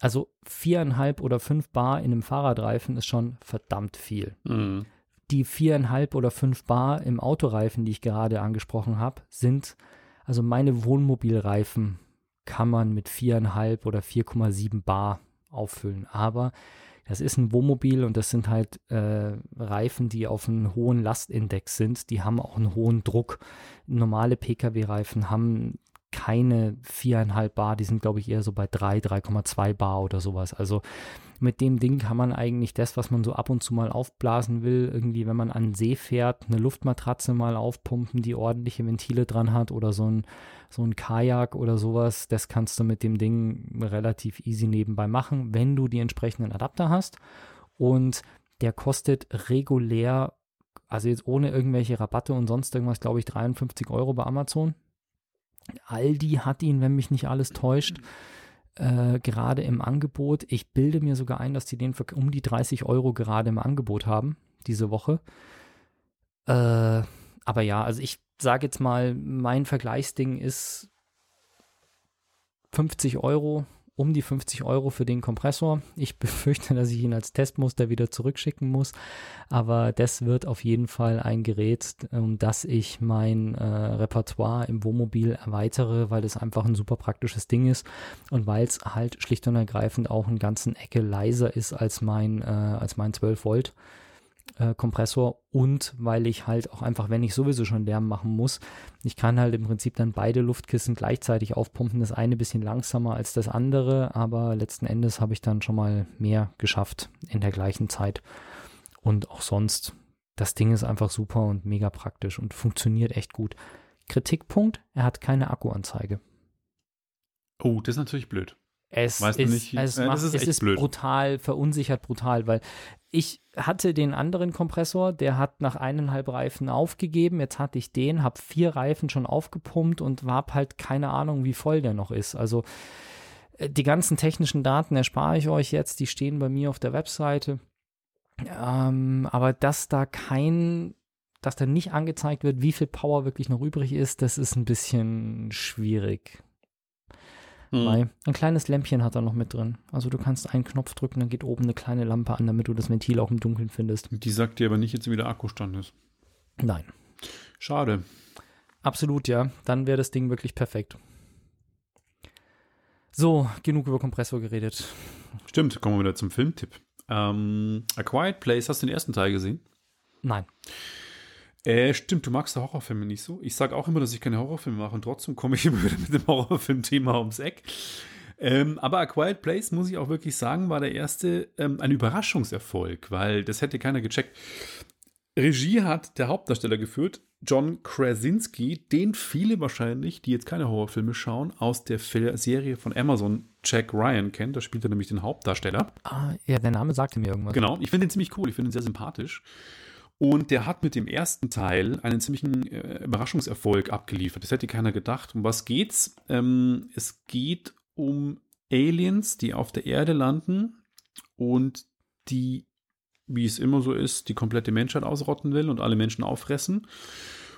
also viereinhalb oder fünf Bar in einem Fahrradreifen ist schon verdammt viel. Mhm. Die viereinhalb oder fünf Bar im Autoreifen, die ich gerade angesprochen habe, sind also meine Wohnmobilreifen kann man mit viereinhalb oder 4,7 Bar auffüllen. Aber das ist ein Wohnmobil und das sind halt äh, Reifen, die auf einem hohen Lastindex sind. Die haben auch einen hohen Druck. Normale Pkw-Reifen haben keine 4,5 Bar, die sind, glaube ich, eher so bei 3, 3,2 Bar oder sowas. Also mit dem Ding kann man eigentlich das, was man so ab und zu mal aufblasen will, irgendwie, wenn man an See fährt, eine Luftmatratze mal aufpumpen, die ordentliche Ventile dran hat oder so ein, so ein Kajak oder sowas, das kannst du mit dem Ding relativ easy nebenbei machen, wenn du die entsprechenden Adapter hast. Und der kostet regulär, also jetzt ohne irgendwelche Rabatte und sonst irgendwas, glaube ich, 53 Euro bei Amazon. Aldi hat ihn, wenn mich nicht alles täuscht, äh, gerade im Angebot. Ich bilde mir sogar ein, dass die den für um die 30 Euro gerade im Angebot haben, diese Woche. Äh, aber ja, also ich sage jetzt mal, mein Vergleichsding ist 50 Euro um die 50 Euro für den Kompressor. Ich <laughs> befürchte, dass ich ihn als Testmuster wieder zurückschicken muss, aber das wird auf jeden Fall ein Gerät, um das ich mein äh, Repertoire im Wohnmobil erweitere, weil es einfach ein super praktisches Ding ist und weil es halt schlicht und ergreifend auch einen ganzen Ecke leiser ist als mein, äh, als mein 12 Volt äh, Kompressor und weil ich halt auch einfach, wenn ich sowieso schon Lärm machen muss, ich kann halt im Prinzip dann beide Luftkissen gleichzeitig aufpumpen. Das eine bisschen langsamer als das andere, aber letzten Endes habe ich dann schon mal mehr geschafft in der gleichen Zeit. Und auch sonst, das Ding ist einfach super und mega praktisch und funktioniert echt gut. Kritikpunkt, er hat keine Akkuanzeige. Oh, das ist natürlich blöd. Es weißt ist, nicht, es, macht, ist, es ist brutal, verunsichert brutal, weil ich hatte den anderen Kompressor, der hat nach eineinhalb Reifen aufgegeben. Jetzt hatte ich den, habe vier Reifen schon aufgepumpt und habe halt keine Ahnung, wie voll der noch ist. Also äh, die ganzen technischen Daten erspare ich euch jetzt, die stehen bei mir auf der Webseite. Ähm, aber dass da kein, dass da nicht angezeigt wird, wie viel Power wirklich noch übrig ist, das ist ein bisschen schwierig. Hm. Ein kleines Lämpchen hat er noch mit drin. Also du kannst einen Knopf drücken, dann geht oben eine kleine Lampe an, damit du das Ventil auch im Dunkeln findest. Die sagt dir aber nicht jetzt, wie der Akkustand ist. Nein. Schade. Absolut, ja. Dann wäre das Ding wirklich perfekt. So, genug über Kompressor geredet. Stimmt, kommen wir wieder zum Filmtipp. Ähm, A Quiet Place, hast du den ersten Teil gesehen? Nein. Äh, stimmt, du magst Horrorfilme nicht so. Ich sage auch immer, dass ich keine Horrorfilme mache und trotzdem komme ich <laughs> immer wieder mit dem Horrorfilm-Thema ums Eck. Ähm, aber A Quiet Place, muss ich auch wirklich sagen, war der erste ähm, ein Überraschungserfolg, weil das hätte keiner gecheckt. Regie hat der Hauptdarsteller geführt, John Krasinski, den viele wahrscheinlich, die jetzt keine Horrorfilme schauen, aus der Serie von Amazon Jack Ryan kennen. Da spielt er nämlich den Hauptdarsteller. Ah, ja, der Name sagte mir irgendwas. Genau, ich finde ihn ziemlich cool, ich finde ihn sehr sympathisch. Und der hat mit dem ersten Teil einen ziemlichen äh, Überraschungserfolg abgeliefert. Das hätte keiner gedacht. Um was geht's? Ähm, es geht um Aliens, die auf der Erde landen und die, wie es immer so ist, die komplette Menschheit ausrotten will und alle Menschen auffressen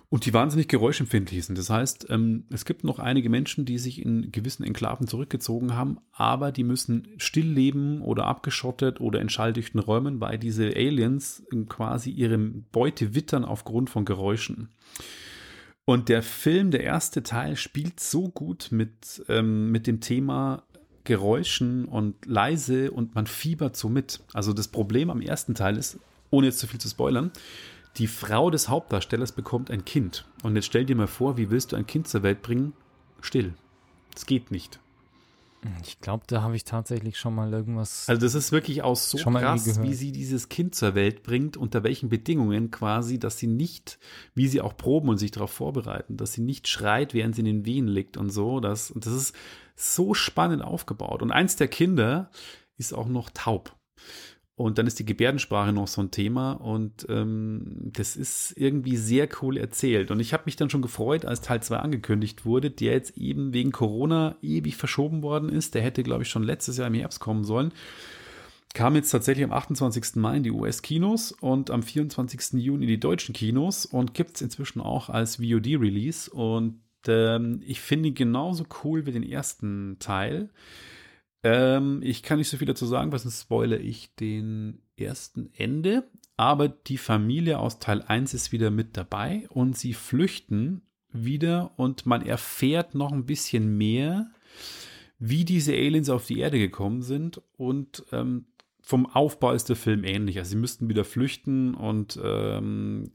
und die wahnsinnig geräuschempfindlich sind. Das heißt, ähm, es gibt noch einige Menschen, die sich in gewissen Enklaven zurückgezogen haben, aber die müssen still leben oder abgeschottet oder in schalldichten Räumen, weil diese Aliens quasi ihre Beute wittern aufgrund von Geräuschen. Und der Film, der erste Teil, spielt so gut mit, ähm, mit dem Thema Geräuschen und leise und man fiebert so mit. Also das Problem am ersten Teil ist, ohne jetzt zu viel zu spoilern, die Frau des Hauptdarstellers bekommt ein Kind. Und jetzt stell dir mal vor, wie willst du ein Kind zur Welt bringen? Still. Es geht nicht. Ich glaube, da habe ich tatsächlich schon mal irgendwas. Also, das ist wirklich auch so krass, wie sie dieses Kind zur Welt bringt, unter welchen Bedingungen quasi, dass sie nicht, wie sie auch proben und sich darauf vorbereiten, dass sie nicht schreit, während sie in den Wehen liegt und so. Das, das ist so spannend aufgebaut. Und eins der Kinder ist auch noch taub. Und dann ist die Gebärdensprache noch so ein Thema und ähm, das ist irgendwie sehr cool erzählt. Und ich habe mich dann schon gefreut, als Teil 2 angekündigt wurde, der jetzt eben wegen Corona ewig verschoben worden ist. Der hätte, glaube ich, schon letztes Jahr im Herbst kommen sollen. Kam jetzt tatsächlich am 28. Mai in die US-Kinos und am 24. Juni in die deutschen Kinos und gibt es inzwischen auch als VOD-Release. Und ähm, ich finde genauso cool wie den ersten Teil. Ähm, ich kann nicht so viel dazu sagen, weil sonst spoilere ich den ersten Ende. Aber die Familie aus Teil 1 ist wieder mit dabei und sie flüchten wieder und man erfährt noch ein bisschen mehr, wie diese Aliens auf die Erde gekommen sind und ähm, vom Aufbau ist der Film ähnlich. Also sie müssten wieder flüchten und ähm,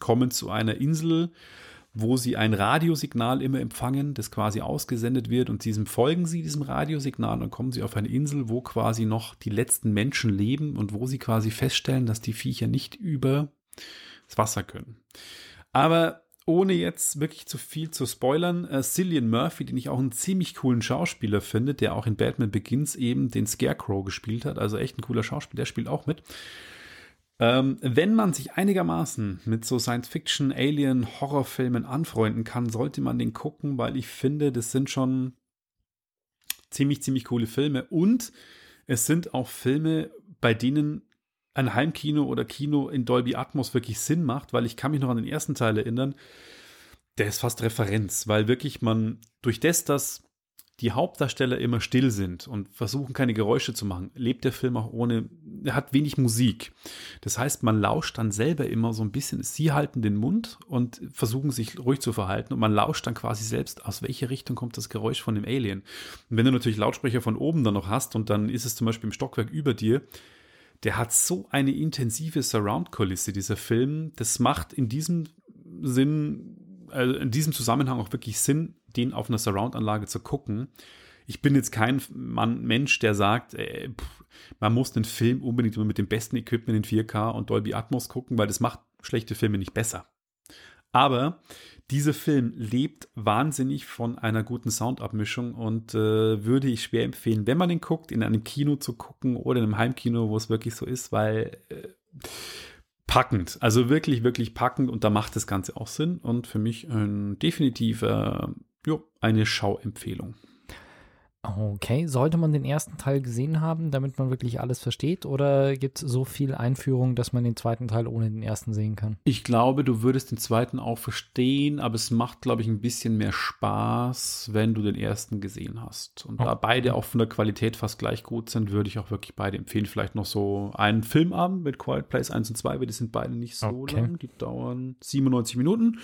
kommen zu einer Insel, wo sie ein Radiosignal immer empfangen, das quasi ausgesendet wird und diesem folgen sie diesem Radiosignal und kommen sie auf eine Insel, wo quasi noch die letzten Menschen leben und wo sie quasi feststellen, dass die Viecher nicht über das Wasser können. Aber ohne jetzt wirklich zu viel zu spoilern, äh, Cillian Murphy, den ich auch einen ziemlich coolen Schauspieler finde, der auch in Batman Begins eben den Scarecrow gespielt hat, also echt ein cooler Schauspieler, der spielt auch mit. Ähm, wenn man sich einigermaßen mit so Science-Fiction, Alien, Horrorfilmen anfreunden kann, sollte man den gucken, weil ich finde, das sind schon ziemlich, ziemlich coole Filme. Und es sind auch Filme, bei denen ein Heimkino oder Kino in Dolby Atmos wirklich Sinn macht, weil ich kann mich noch an den ersten Teil erinnern, der ist fast Referenz, weil wirklich man durch das, dass die Hauptdarsteller immer still sind und versuchen keine Geräusche zu machen, lebt der Film auch ohne, er hat wenig Musik. Das heißt, man lauscht dann selber immer so ein bisschen, sie halten den Mund und versuchen sich ruhig zu verhalten und man lauscht dann quasi selbst, aus welcher Richtung kommt das Geräusch von dem Alien. Und wenn du natürlich Lautsprecher von oben dann noch hast und dann ist es zum Beispiel im Stockwerk über dir, der hat so eine intensive Surround-Kulisse, dieser Film. Das macht in diesem Sinn, also in diesem Zusammenhang auch wirklich Sinn, den auf einer Surround-Anlage zu gucken. Ich bin jetzt kein Mann, Mensch, der sagt, äh, pff, man muss den Film unbedingt immer mit dem besten Equipment in 4K und Dolby Atmos gucken, weil das macht schlechte Filme nicht besser. Aber dieser Film lebt wahnsinnig von einer guten Soundabmischung und äh, würde ich schwer empfehlen, wenn man den guckt, in einem Kino zu gucken oder in einem Heimkino, wo es wirklich so ist, weil äh, packend, also wirklich, wirklich packend und da macht das Ganze auch Sinn und für mich ein definitiver, jo, eine Schauempfehlung. Okay, sollte man den ersten Teil gesehen haben, damit man wirklich alles versteht? Oder gibt es so viel Einführung, dass man den zweiten Teil ohne den ersten sehen kann? Ich glaube, du würdest den zweiten auch verstehen, aber es macht, glaube ich, ein bisschen mehr Spaß, wenn du den ersten gesehen hast. Und oh. da beide auch von der Qualität fast gleich gut sind, würde ich auch wirklich beide empfehlen. Vielleicht noch so einen Filmabend mit Quiet Place 1 und 2, weil die sind beide nicht so okay. lang. Die dauern 97 Minuten.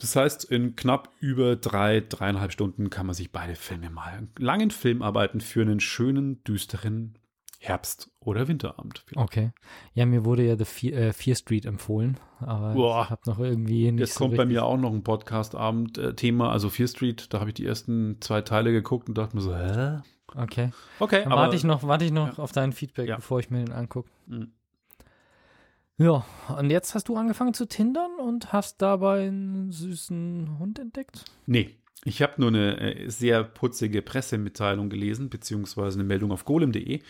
Das heißt, in knapp über drei, dreieinhalb Stunden kann man sich beide Filme mal langen Film arbeiten für einen schönen, düsteren Herbst- oder Winterabend. Vielleicht. Okay. Ja, mir wurde ja The Fear, äh, Fear Street empfohlen, aber Boah. ich habe noch irgendwie nicht Jetzt so kommt bei mir auch noch ein Podcast-Abend-Thema, also Fear Street, da habe ich die ersten zwei Teile geguckt und dachte mir so, hä? Okay. Okay, Dann warte ich noch, warte ich noch ja. auf dein Feedback, ja. bevor ich mir den angucke. Mhm. Ja, und jetzt hast du angefangen zu tindern und hast dabei einen süßen Hund entdeckt? Nee, ich habe nur eine äh, sehr putzige Pressemitteilung gelesen, beziehungsweise eine Meldung auf golem.de,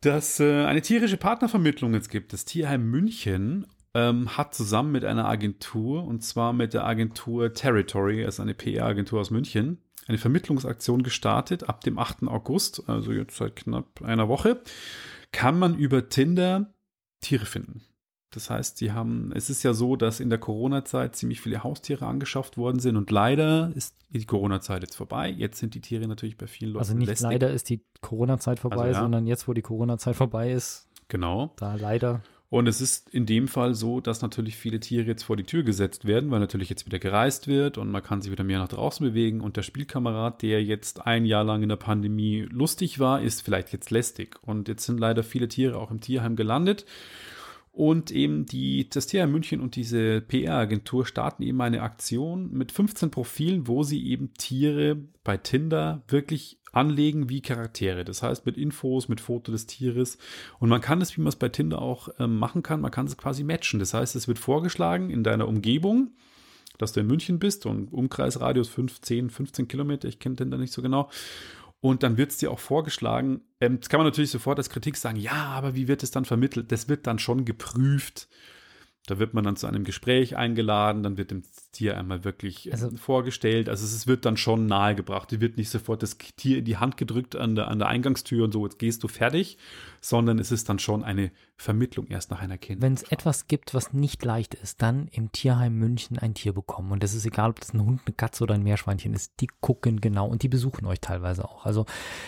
dass äh, eine tierische Partnervermittlung jetzt gibt. Das Tierheim München ähm, hat zusammen mit einer Agentur, und zwar mit der Agentur Territory, also eine PR-Agentur aus München, eine Vermittlungsaktion gestartet. Ab dem 8. August, also jetzt seit knapp einer Woche, kann man über Tinder Tiere finden. Das heißt, sie haben, es ist ja so, dass in der Corona-Zeit ziemlich viele Haustiere angeschafft worden sind und leider ist die Corona-Zeit jetzt vorbei. Jetzt sind die Tiere natürlich bei vielen Leuten Also nicht lästig. leider ist die Corona-Zeit vorbei, also, ja. sondern jetzt, wo die Corona-Zeit vorbei ist. Genau. Da leider. Und es ist in dem Fall so, dass natürlich viele Tiere jetzt vor die Tür gesetzt werden, weil natürlich jetzt wieder gereist wird und man kann sich wieder mehr nach draußen bewegen. Und der Spielkamerad, der jetzt ein Jahr lang in der Pandemie lustig war, ist vielleicht jetzt lästig. Und jetzt sind leider viele Tiere auch im Tierheim gelandet. Und eben die Testia München und diese PR-Agentur starten eben eine Aktion mit 15 Profilen, wo sie eben Tiere bei Tinder wirklich anlegen wie Charaktere. Das heißt mit Infos, mit Foto des Tieres. Und man kann es, wie man es bei Tinder auch ähm, machen kann, man kann es quasi matchen. Das heißt, es wird vorgeschlagen in deiner Umgebung, dass du in München bist und Umkreisradius 5, 10, 15 Kilometer, ich kenne Tinder nicht so genau. Und dann wird es dir auch vorgeschlagen, ähm, das kann man natürlich sofort als Kritik sagen, ja, aber wie wird es dann vermittelt? Das wird dann schon geprüft. Da wird man dann zu einem Gespräch eingeladen, dann wird dem Tier einmal wirklich äh, also, vorgestellt. Also es wird dann schon nahegebracht. Die wird nicht sofort das Tier in die Hand gedrückt an der, an der Eingangstür und so, jetzt gehst du fertig, sondern es ist dann schon eine Vermittlung erst nach einer Kindheit. Wenn es etwas gibt, was nicht leicht ist, dann im Tierheim München ein Tier bekommen. Und das ist egal, ob das ein Hund, eine Katze oder ein Meerschweinchen ist. Die gucken genau und die besuchen euch teilweise auch. Also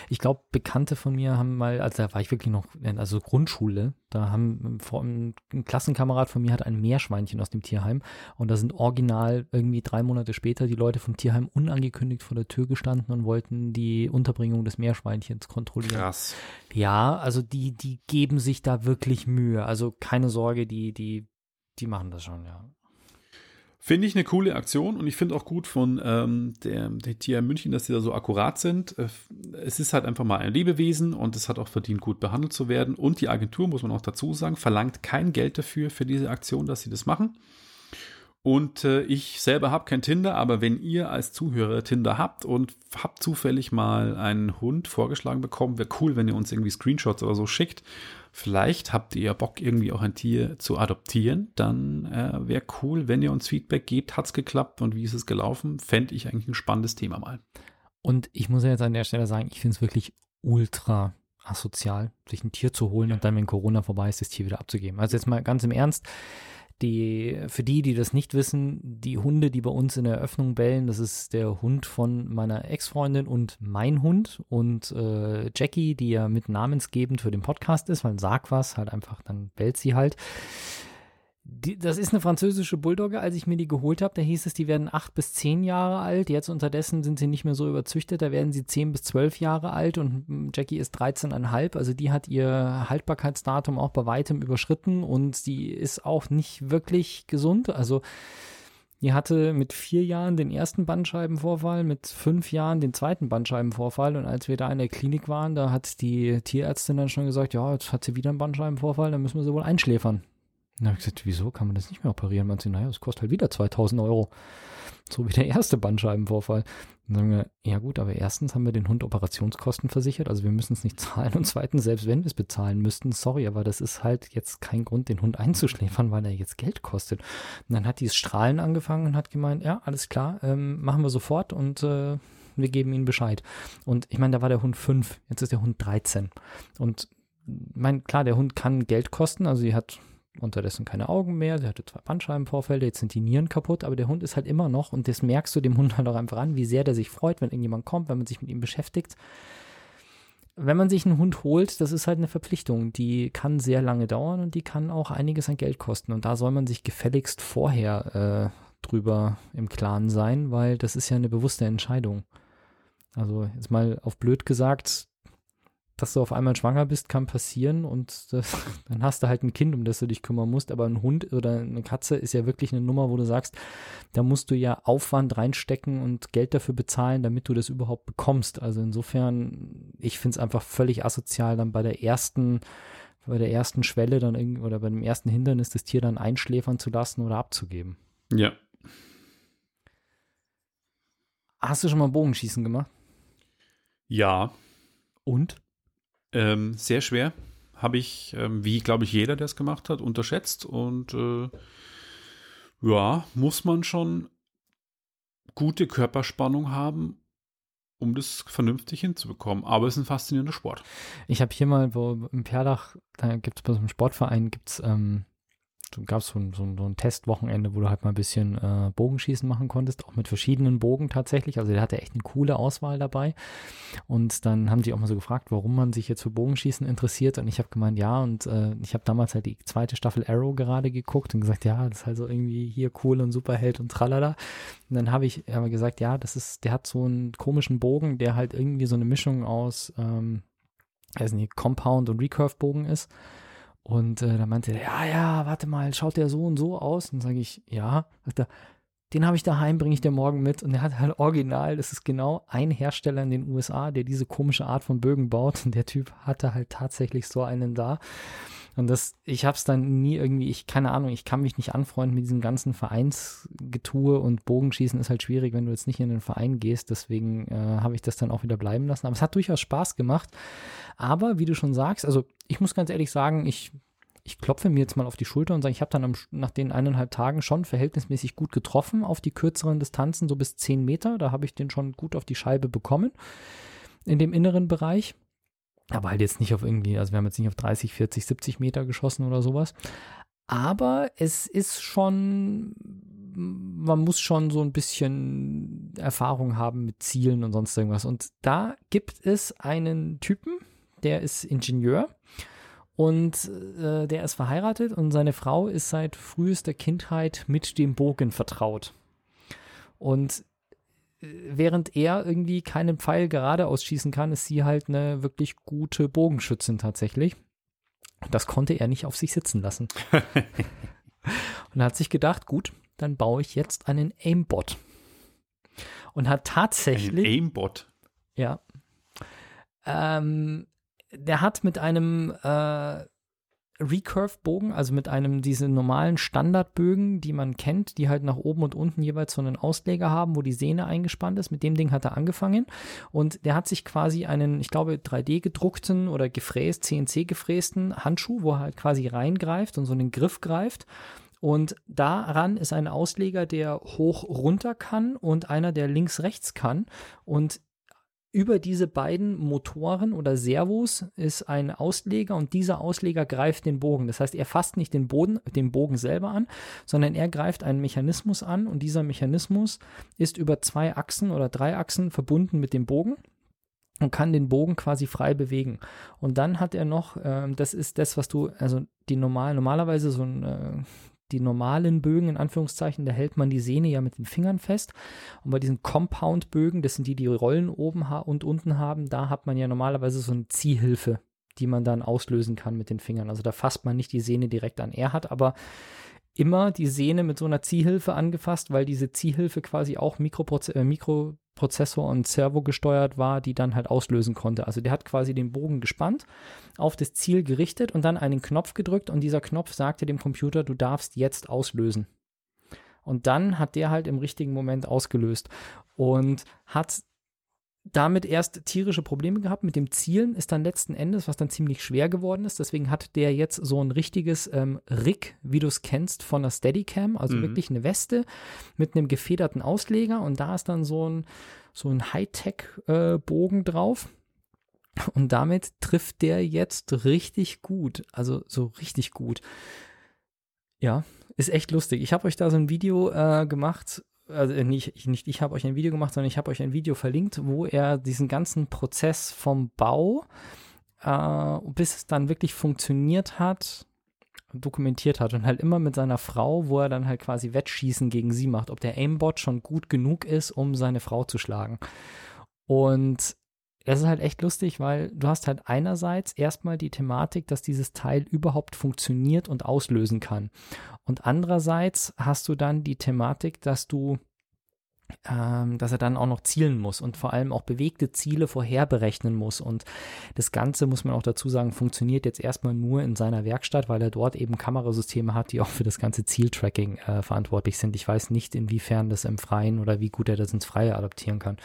ich glaube, Bekannte von mir haben mal, also da war ich wirklich noch, also Grundschule, da haben ein Klassenkamerad von mir hat ein Meerschweinchen aus dem Tierheim und da sind original irgendwie drei Monate später die Leute vom Tierheim unangekündigt vor der Tür gestanden und wollten die Unterbringung des Meerschweinchens kontrollieren. Krass. Ja, also die, die geben sich da wirklich Mühe. Also keine Sorge, die, die, die machen das schon, ja. Finde ich eine coole Aktion und ich finde auch gut von ähm, der, der TR München, dass sie da so akkurat sind. Äh, es ist halt einfach mal ein Lebewesen und es hat auch verdient, gut behandelt zu werden. Und die Agentur, muss man auch dazu sagen, verlangt kein Geld dafür, für diese Aktion, dass sie das machen. Und äh, ich selber habe kein Tinder, aber wenn ihr als Zuhörer Tinder habt und habt zufällig mal einen Hund vorgeschlagen bekommen, wäre cool, wenn ihr uns irgendwie Screenshots oder so schickt. Vielleicht habt ihr Bock, irgendwie auch ein Tier zu adoptieren. Dann äh, wäre cool, wenn ihr uns Feedback gebt. Hat's geklappt und wie ist es gelaufen? Fände ich eigentlich ein spannendes Thema mal. Und ich muss ja jetzt an der Stelle sagen, ich finde es wirklich ultra asozial, sich ein Tier zu holen und dann, wenn Corona vorbei ist, das Tier wieder abzugeben. Also jetzt mal ganz im Ernst die, für die, die das nicht wissen, die Hunde, die bei uns in der Eröffnung bellen, das ist der Hund von meiner Ex-Freundin und mein Hund. Und äh, Jackie, die ja mit namensgebend für den Podcast ist, weil sag was, halt einfach, dann bellt sie halt. Die, das ist eine französische Bulldogge. Als ich mir die geholt habe, da hieß es, die werden acht bis zehn Jahre alt. Jetzt unterdessen sind sie nicht mehr so überzüchtet. Da werden sie zehn bis zwölf Jahre alt und hm, Jackie ist 13,5. Also die hat ihr Haltbarkeitsdatum auch bei weitem überschritten und die ist auch nicht wirklich gesund. Also die hatte mit vier Jahren den ersten Bandscheibenvorfall, mit fünf Jahren den zweiten Bandscheibenvorfall. Und als wir da in der Klinik waren, da hat die Tierärztin dann schon gesagt, ja, jetzt hat sie wieder einen Bandscheibenvorfall, dann müssen wir sie wohl einschläfern. Dann habe ich gesagt, wieso kann man das nicht mehr operieren? Man sagt, naja, das kostet halt wieder 2000 Euro. So wie der erste Bandscheibenvorfall. dann sagen wir, ja gut, aber erstens haben wir den Hund Operationskosten versichert, also wir müssen es nicht <laughs> zahlen. Und zweitens, selbst wenn wir es bezahlen müssten, sorry, aber das ist halt jetzt kein Grund, den Hund einzuschläfern, weil er jetzt Geld kostet. Und dann hat dieses Strahlen angefangen und hat gemeint, ja, alles klar, ähm, machen wir sofort und äh, wir geben ihnen Bescheid. Und ich meine, da war der Hund fünf, jetzt ist der Hund 13. Und mein, klar, der Hund kann Geld kosten, also sie hat unterdessen keine Augen mehr, der hatte zwei Bandscheibenvorfälle, jetzt sind die Nieren kaputt, aber der Hund ist halt immer noch, und das merkst du dem Hund halt auch einfach an, wie sehr der sich freut, wenn irgendjemand kommt, wenn man sich mit ihm beschäftigt. Wenn man sich einen Hund holt, das ist halt eine Verpflichtung, die kann sehr lange dauern und die kann auch einiges an Geld kosten. Und da soll man sich gefälligst vorher äh, drüber im Klaren sein, weil das ist ja eine bewusste Entscheidung. Also jetzt mal auf blöd gesagt, dass du auf einmal schwanger bist, kann passieren und <laughs> das, dann hast du halt ein Kind, um das du dich kümmern musst. Aber ein Hund oder eine Katze ist ja wirklich eine Nummer, wo du sagst, da musst du ja Aufwand reinstecken und Geld dafür bezahlen, damit du das überhaupt bekommst. Also insofern, ich finde es einfach völlig asozial, dann bei der ersten, bei der ersten Schwelle dann oder bei dem ersten Hindernis das Tier dann einschläfern zu lassen oder abzugeben. Ja. Hast du schon mal Bogenschießen gemacht? Ja. Und? Ähm, sehr schwer. Habe ich, ähm, wie glaube ich jeder, der es gemacht hat, unterschätzt. Und äh, ja, muss man schon gute Körperspannung haben, um das vernünftig hinzubekommen. Aber es ist ein faszinierender Sport. Ich habe hier mal, wo im Perlach, da gibt es bei so einem Sportverein, gibt es ähm, gab es so, so, so, ein Testwochenende, wo du halt mal ein bisschen äh, Bogenschießen machen konntest, auch mit verschiedenen Bogen tatsächlich. Also der hatte echt eine coole Auswahl dabei. Und dann haben die auch mal so gefragt, warum man sich jetzt für Bogenschießen interessiert. Und ich habe gemeint, ja, und äh, ich habe damals halt die zweite Staffel Arrow gerade geguckt und gesagt, ja, das ist halt so irgendwie hier cool und Superheld und tralala. Und dann habe ich aber gesagt, ja, das ist, der hat so einen komischen Bogen, der halt irgendwie so eine Mischung aus, ähm, weiß nicht, Compound und Recurve Bogen ist. Und äh, dann meinte er, ja, ja, warte mal, schaut der so und so aus? Und sage ich, ja. Sagt er, den habe ich daheim, bringe ich dir morgen mit. Und er hat halt original, das ist genau ein Hersteller in den USA, der diese komische Art von Bögen baut. Und der Typ hatte halt tatsächlich so einen da. Und das, ich habe es dann nie irgendwie, ich, keine Ahnung, ich kann mich nicht anfreunden mit diesem ganzen Vereinsgetue und Bogenschießen ist halt schwierig, wenn du jetzt nicht in den Verein gehst. Deswegen äh, habe ich das dann auch wieder bleiben lassen. Aber es hat durchaus Spaß gemacht. Aber wie du schon sagst, also ich muss ganz ehrlich sagen, ich ich klopfe mir jetzt mal auf die Schulter und sage, ich habe dann am, nach den eineinhalb Tagen schon verhältnismäßig gut getroffen auf die kürzeren Distanzen, so bis zehn Meter. Da habe ich den schon gut auf die Scheibe bekommen in dem inneren Bereich. Aber halt jetzt nicht auf irgendwie, also wir haben jetzt nicht auf 30, 40, 70 Meter geschossen oder sowas. Aber es ist schon, man muss schon so ein bisschen Erfahrung haben mit Zielen und sonst irgendwas. Und da gibt es einen Typen, der ist Ingenieur und äh, der ist verheiratet und seine Frau ist seit frühester Kindheit mit dem Bogen vertraut. Und während er irgendwie keinen Pfeil geradeaus schießen kann, ist sie halt eine wirklich gute Bogenschützin tatsächlich. Das konnte er nicht auf sich sitzen lassen. <laughs> und hat sich gedacht, gut, dann baue ich jetzt einen Aimbot. Und hat tatsächlich. Ein Aimbot. Ja. Ähm, der hat mit einem äh, Recurve-Bogen, also mit einem diese normalen Standardbögen, die man kennt, die halt nach oben und unten jeweils so einen Ausleger haben, wo die Sehne eingespannt ist. Mit dem Ding hat er angefangen und der hat sich quasi einen, ich glaube, 3D gedruckten oder gefräst, CNC gefrästen Handschuh, wo er halt quasi reingreift und so einen Griff greift. Und daran ist ein Ausleger, der hoch runter kann und einer, der links rechts kann. Und über diese beiden Motoren oder Servos ist ein Ausleger und dieser Ausleger greift den Bogen. Das heißt, er fasst nicht den, Boden, den Bogen selber an, sondern er greift einen Mechanismus an und dieser Mechanismus ist über zwei Achsen oder drei Achsen verbunden mit dem Bogen und kann den Bogen quasi frei bewegen. Und dann hat er noch, äh, das ist das, was du, also die normal, normalerweise so ein äh, die normalen Bögen, in Anführungszeichen, da hält man die Sehne ja mit den Fingern fest. Und bei diesen Compound-Bögen, das sind die, die Rollen oben und unten haben, da hat man ja normalerweise so eine Ziehhilfe, die man dann auslösen kann mit den Fingern. Also da fasst man nicht die Sehne direkt an. Er hat aber immer die Sehne mit so einer Ziehhilfe angefasst, weil diese Ziehhilfe quasi auch Mikroproze äh, Mikroprozessor und Servo gesteuert war, die dann halt auslösen konnte. Also der hat quasi den Bogen gespannt, auf das Ziel gerichtet und dann einen Knopf gedrückt und dieser Knopf sagte dem Computer, du darfst jetzt auslösen. Und dann hat der halt im richtigen Moment ausgelöst und hat damit erst tierische Probleme gehabt mit dem Zielen, ist dann letzten Endes, was dann ziemlich schwer geworden ist. Deswegen hat der jetzt so ein richtiges ähm, Rig, wie du es kennst, von der Steadicam, also mhm. wirklich eine Weste mit einem gefederten Ausleger und da ist dann so ein, so ein Hightech-Bogen äh, drauf. Und damit trifft der jetzt richtig gut, also so richtig gut. Ja, ist echt lustig. Ich habe euch da so ein Video äh, gemacht, also nicht, nicht ich habe euch ein Video gemacht, sondern ich habe euch ein Video verlinkt, wo er diesen ganzen Prozess vom Bau, äh, bis es dann wirklich funktioniert hat, dokumentiert hat und halt immer mit seiner Frau, wo er dann halt quasi Wettschießen gegen sie macht, ob der Aimbot schon gut genug ist, um seine Frau zu schlagen. Und es ist halt echt lustig, weil du hast halt einerseits erstmal die Thematik, dass dieses Teil überhaupt funktioniert und auslösen kann. Und andererseits hast du dann die Thematik, dass du dass er dann auch noch zielen muss und vor allem auch bewegte Ziele vorherberechnen muss. Und das Ganze, muss man auch dazu sagen, funktioniert jetzt erstmal nur in seiner Werkstatt, weil er dort eben Kamerasysteme hat, die auch für das ganze Zieltracking äh, verantwortlich sind. Ich weiß nicht, inwiefern das im Freien oder wie gut er das ins Freie adaptieren kann.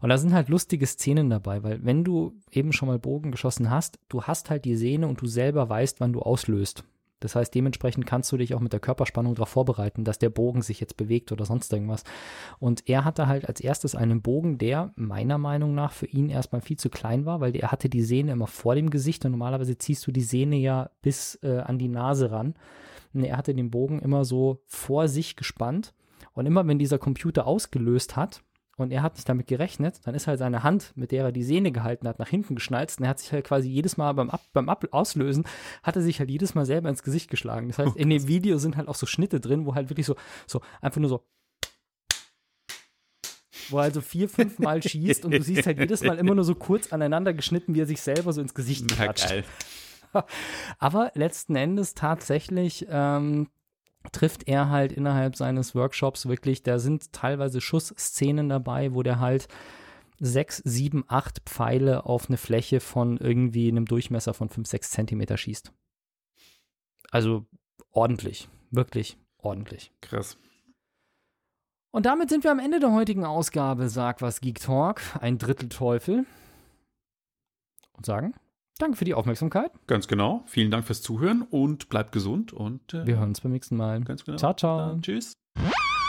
Und da sind halt lustige Szenen dabei, weil wenn du eben schon mal Bogen geschossen hast, du hast halt die Sehne und du selber weißt, wann du auslöst. Das heißt, dementsprechend kannst du dich auch mit der Körperspannung darauf vorbereiten, dass der Bogen sich jetzt bewegt oder sonst irgendwas. Und er hatte halt als erstes einen Bogen, der meiner Meinung nach für ihn erstmal viel zu klein war, weil er hatte die Sehne immer vor dem Gesicht und normalerweise ziehst du die Sehne ja bis äh, an die Nase ran. Und er hatte den Bogen immer so vor sich gespannt. Und immer wenn dieser Computer ausgelöst hat, und er hat nicht damit gerechnet, dann ist halt seine Hand, mit der er die Sehne gehalten hat, nach hinten geschnalzt und er hat sich halt quasi jedes Mal beim, Ab beim Ab Auslösen, hat er sich halt jedes Mal selber ins Gesicht geschlagen. Das heißt, oh, in dem Video sind halt auch so Schnitte drin, wo halt wirklich so, so einfach nur so wo er also vier, fünf Mal schießt und du siehst halt jedes Mal immer nur so kurz aneinander geschnitten, wie er sich selber so ins Gesicht klatscht. <laughs> Aber letzten Endes tatsächlich ähm, trifft er halt innerhalb seines Workshops wirklich, da sind teilweise Schussszenen dabei, wo der halt sechs, sieben, acht Pfeile auf eine Fläche von irgendwie einem Durchmesser von fünf, sechs Zentimeter schießt. Also ordentlich, wirklich ordentlich. Krass. Und damit sind wir am Ende der heutigen Ausgabe Sag was Geek Talk, ein Drittel Teufel. Und sagen Danke für die Aufmerksamkeit. Ganz genau. Vielen Dank fürs Zuhören und bleibt gesund und äh, wir hören uns beim nächsten Mal. Ganz genau. Ciao, ciao. Dann, tschüss.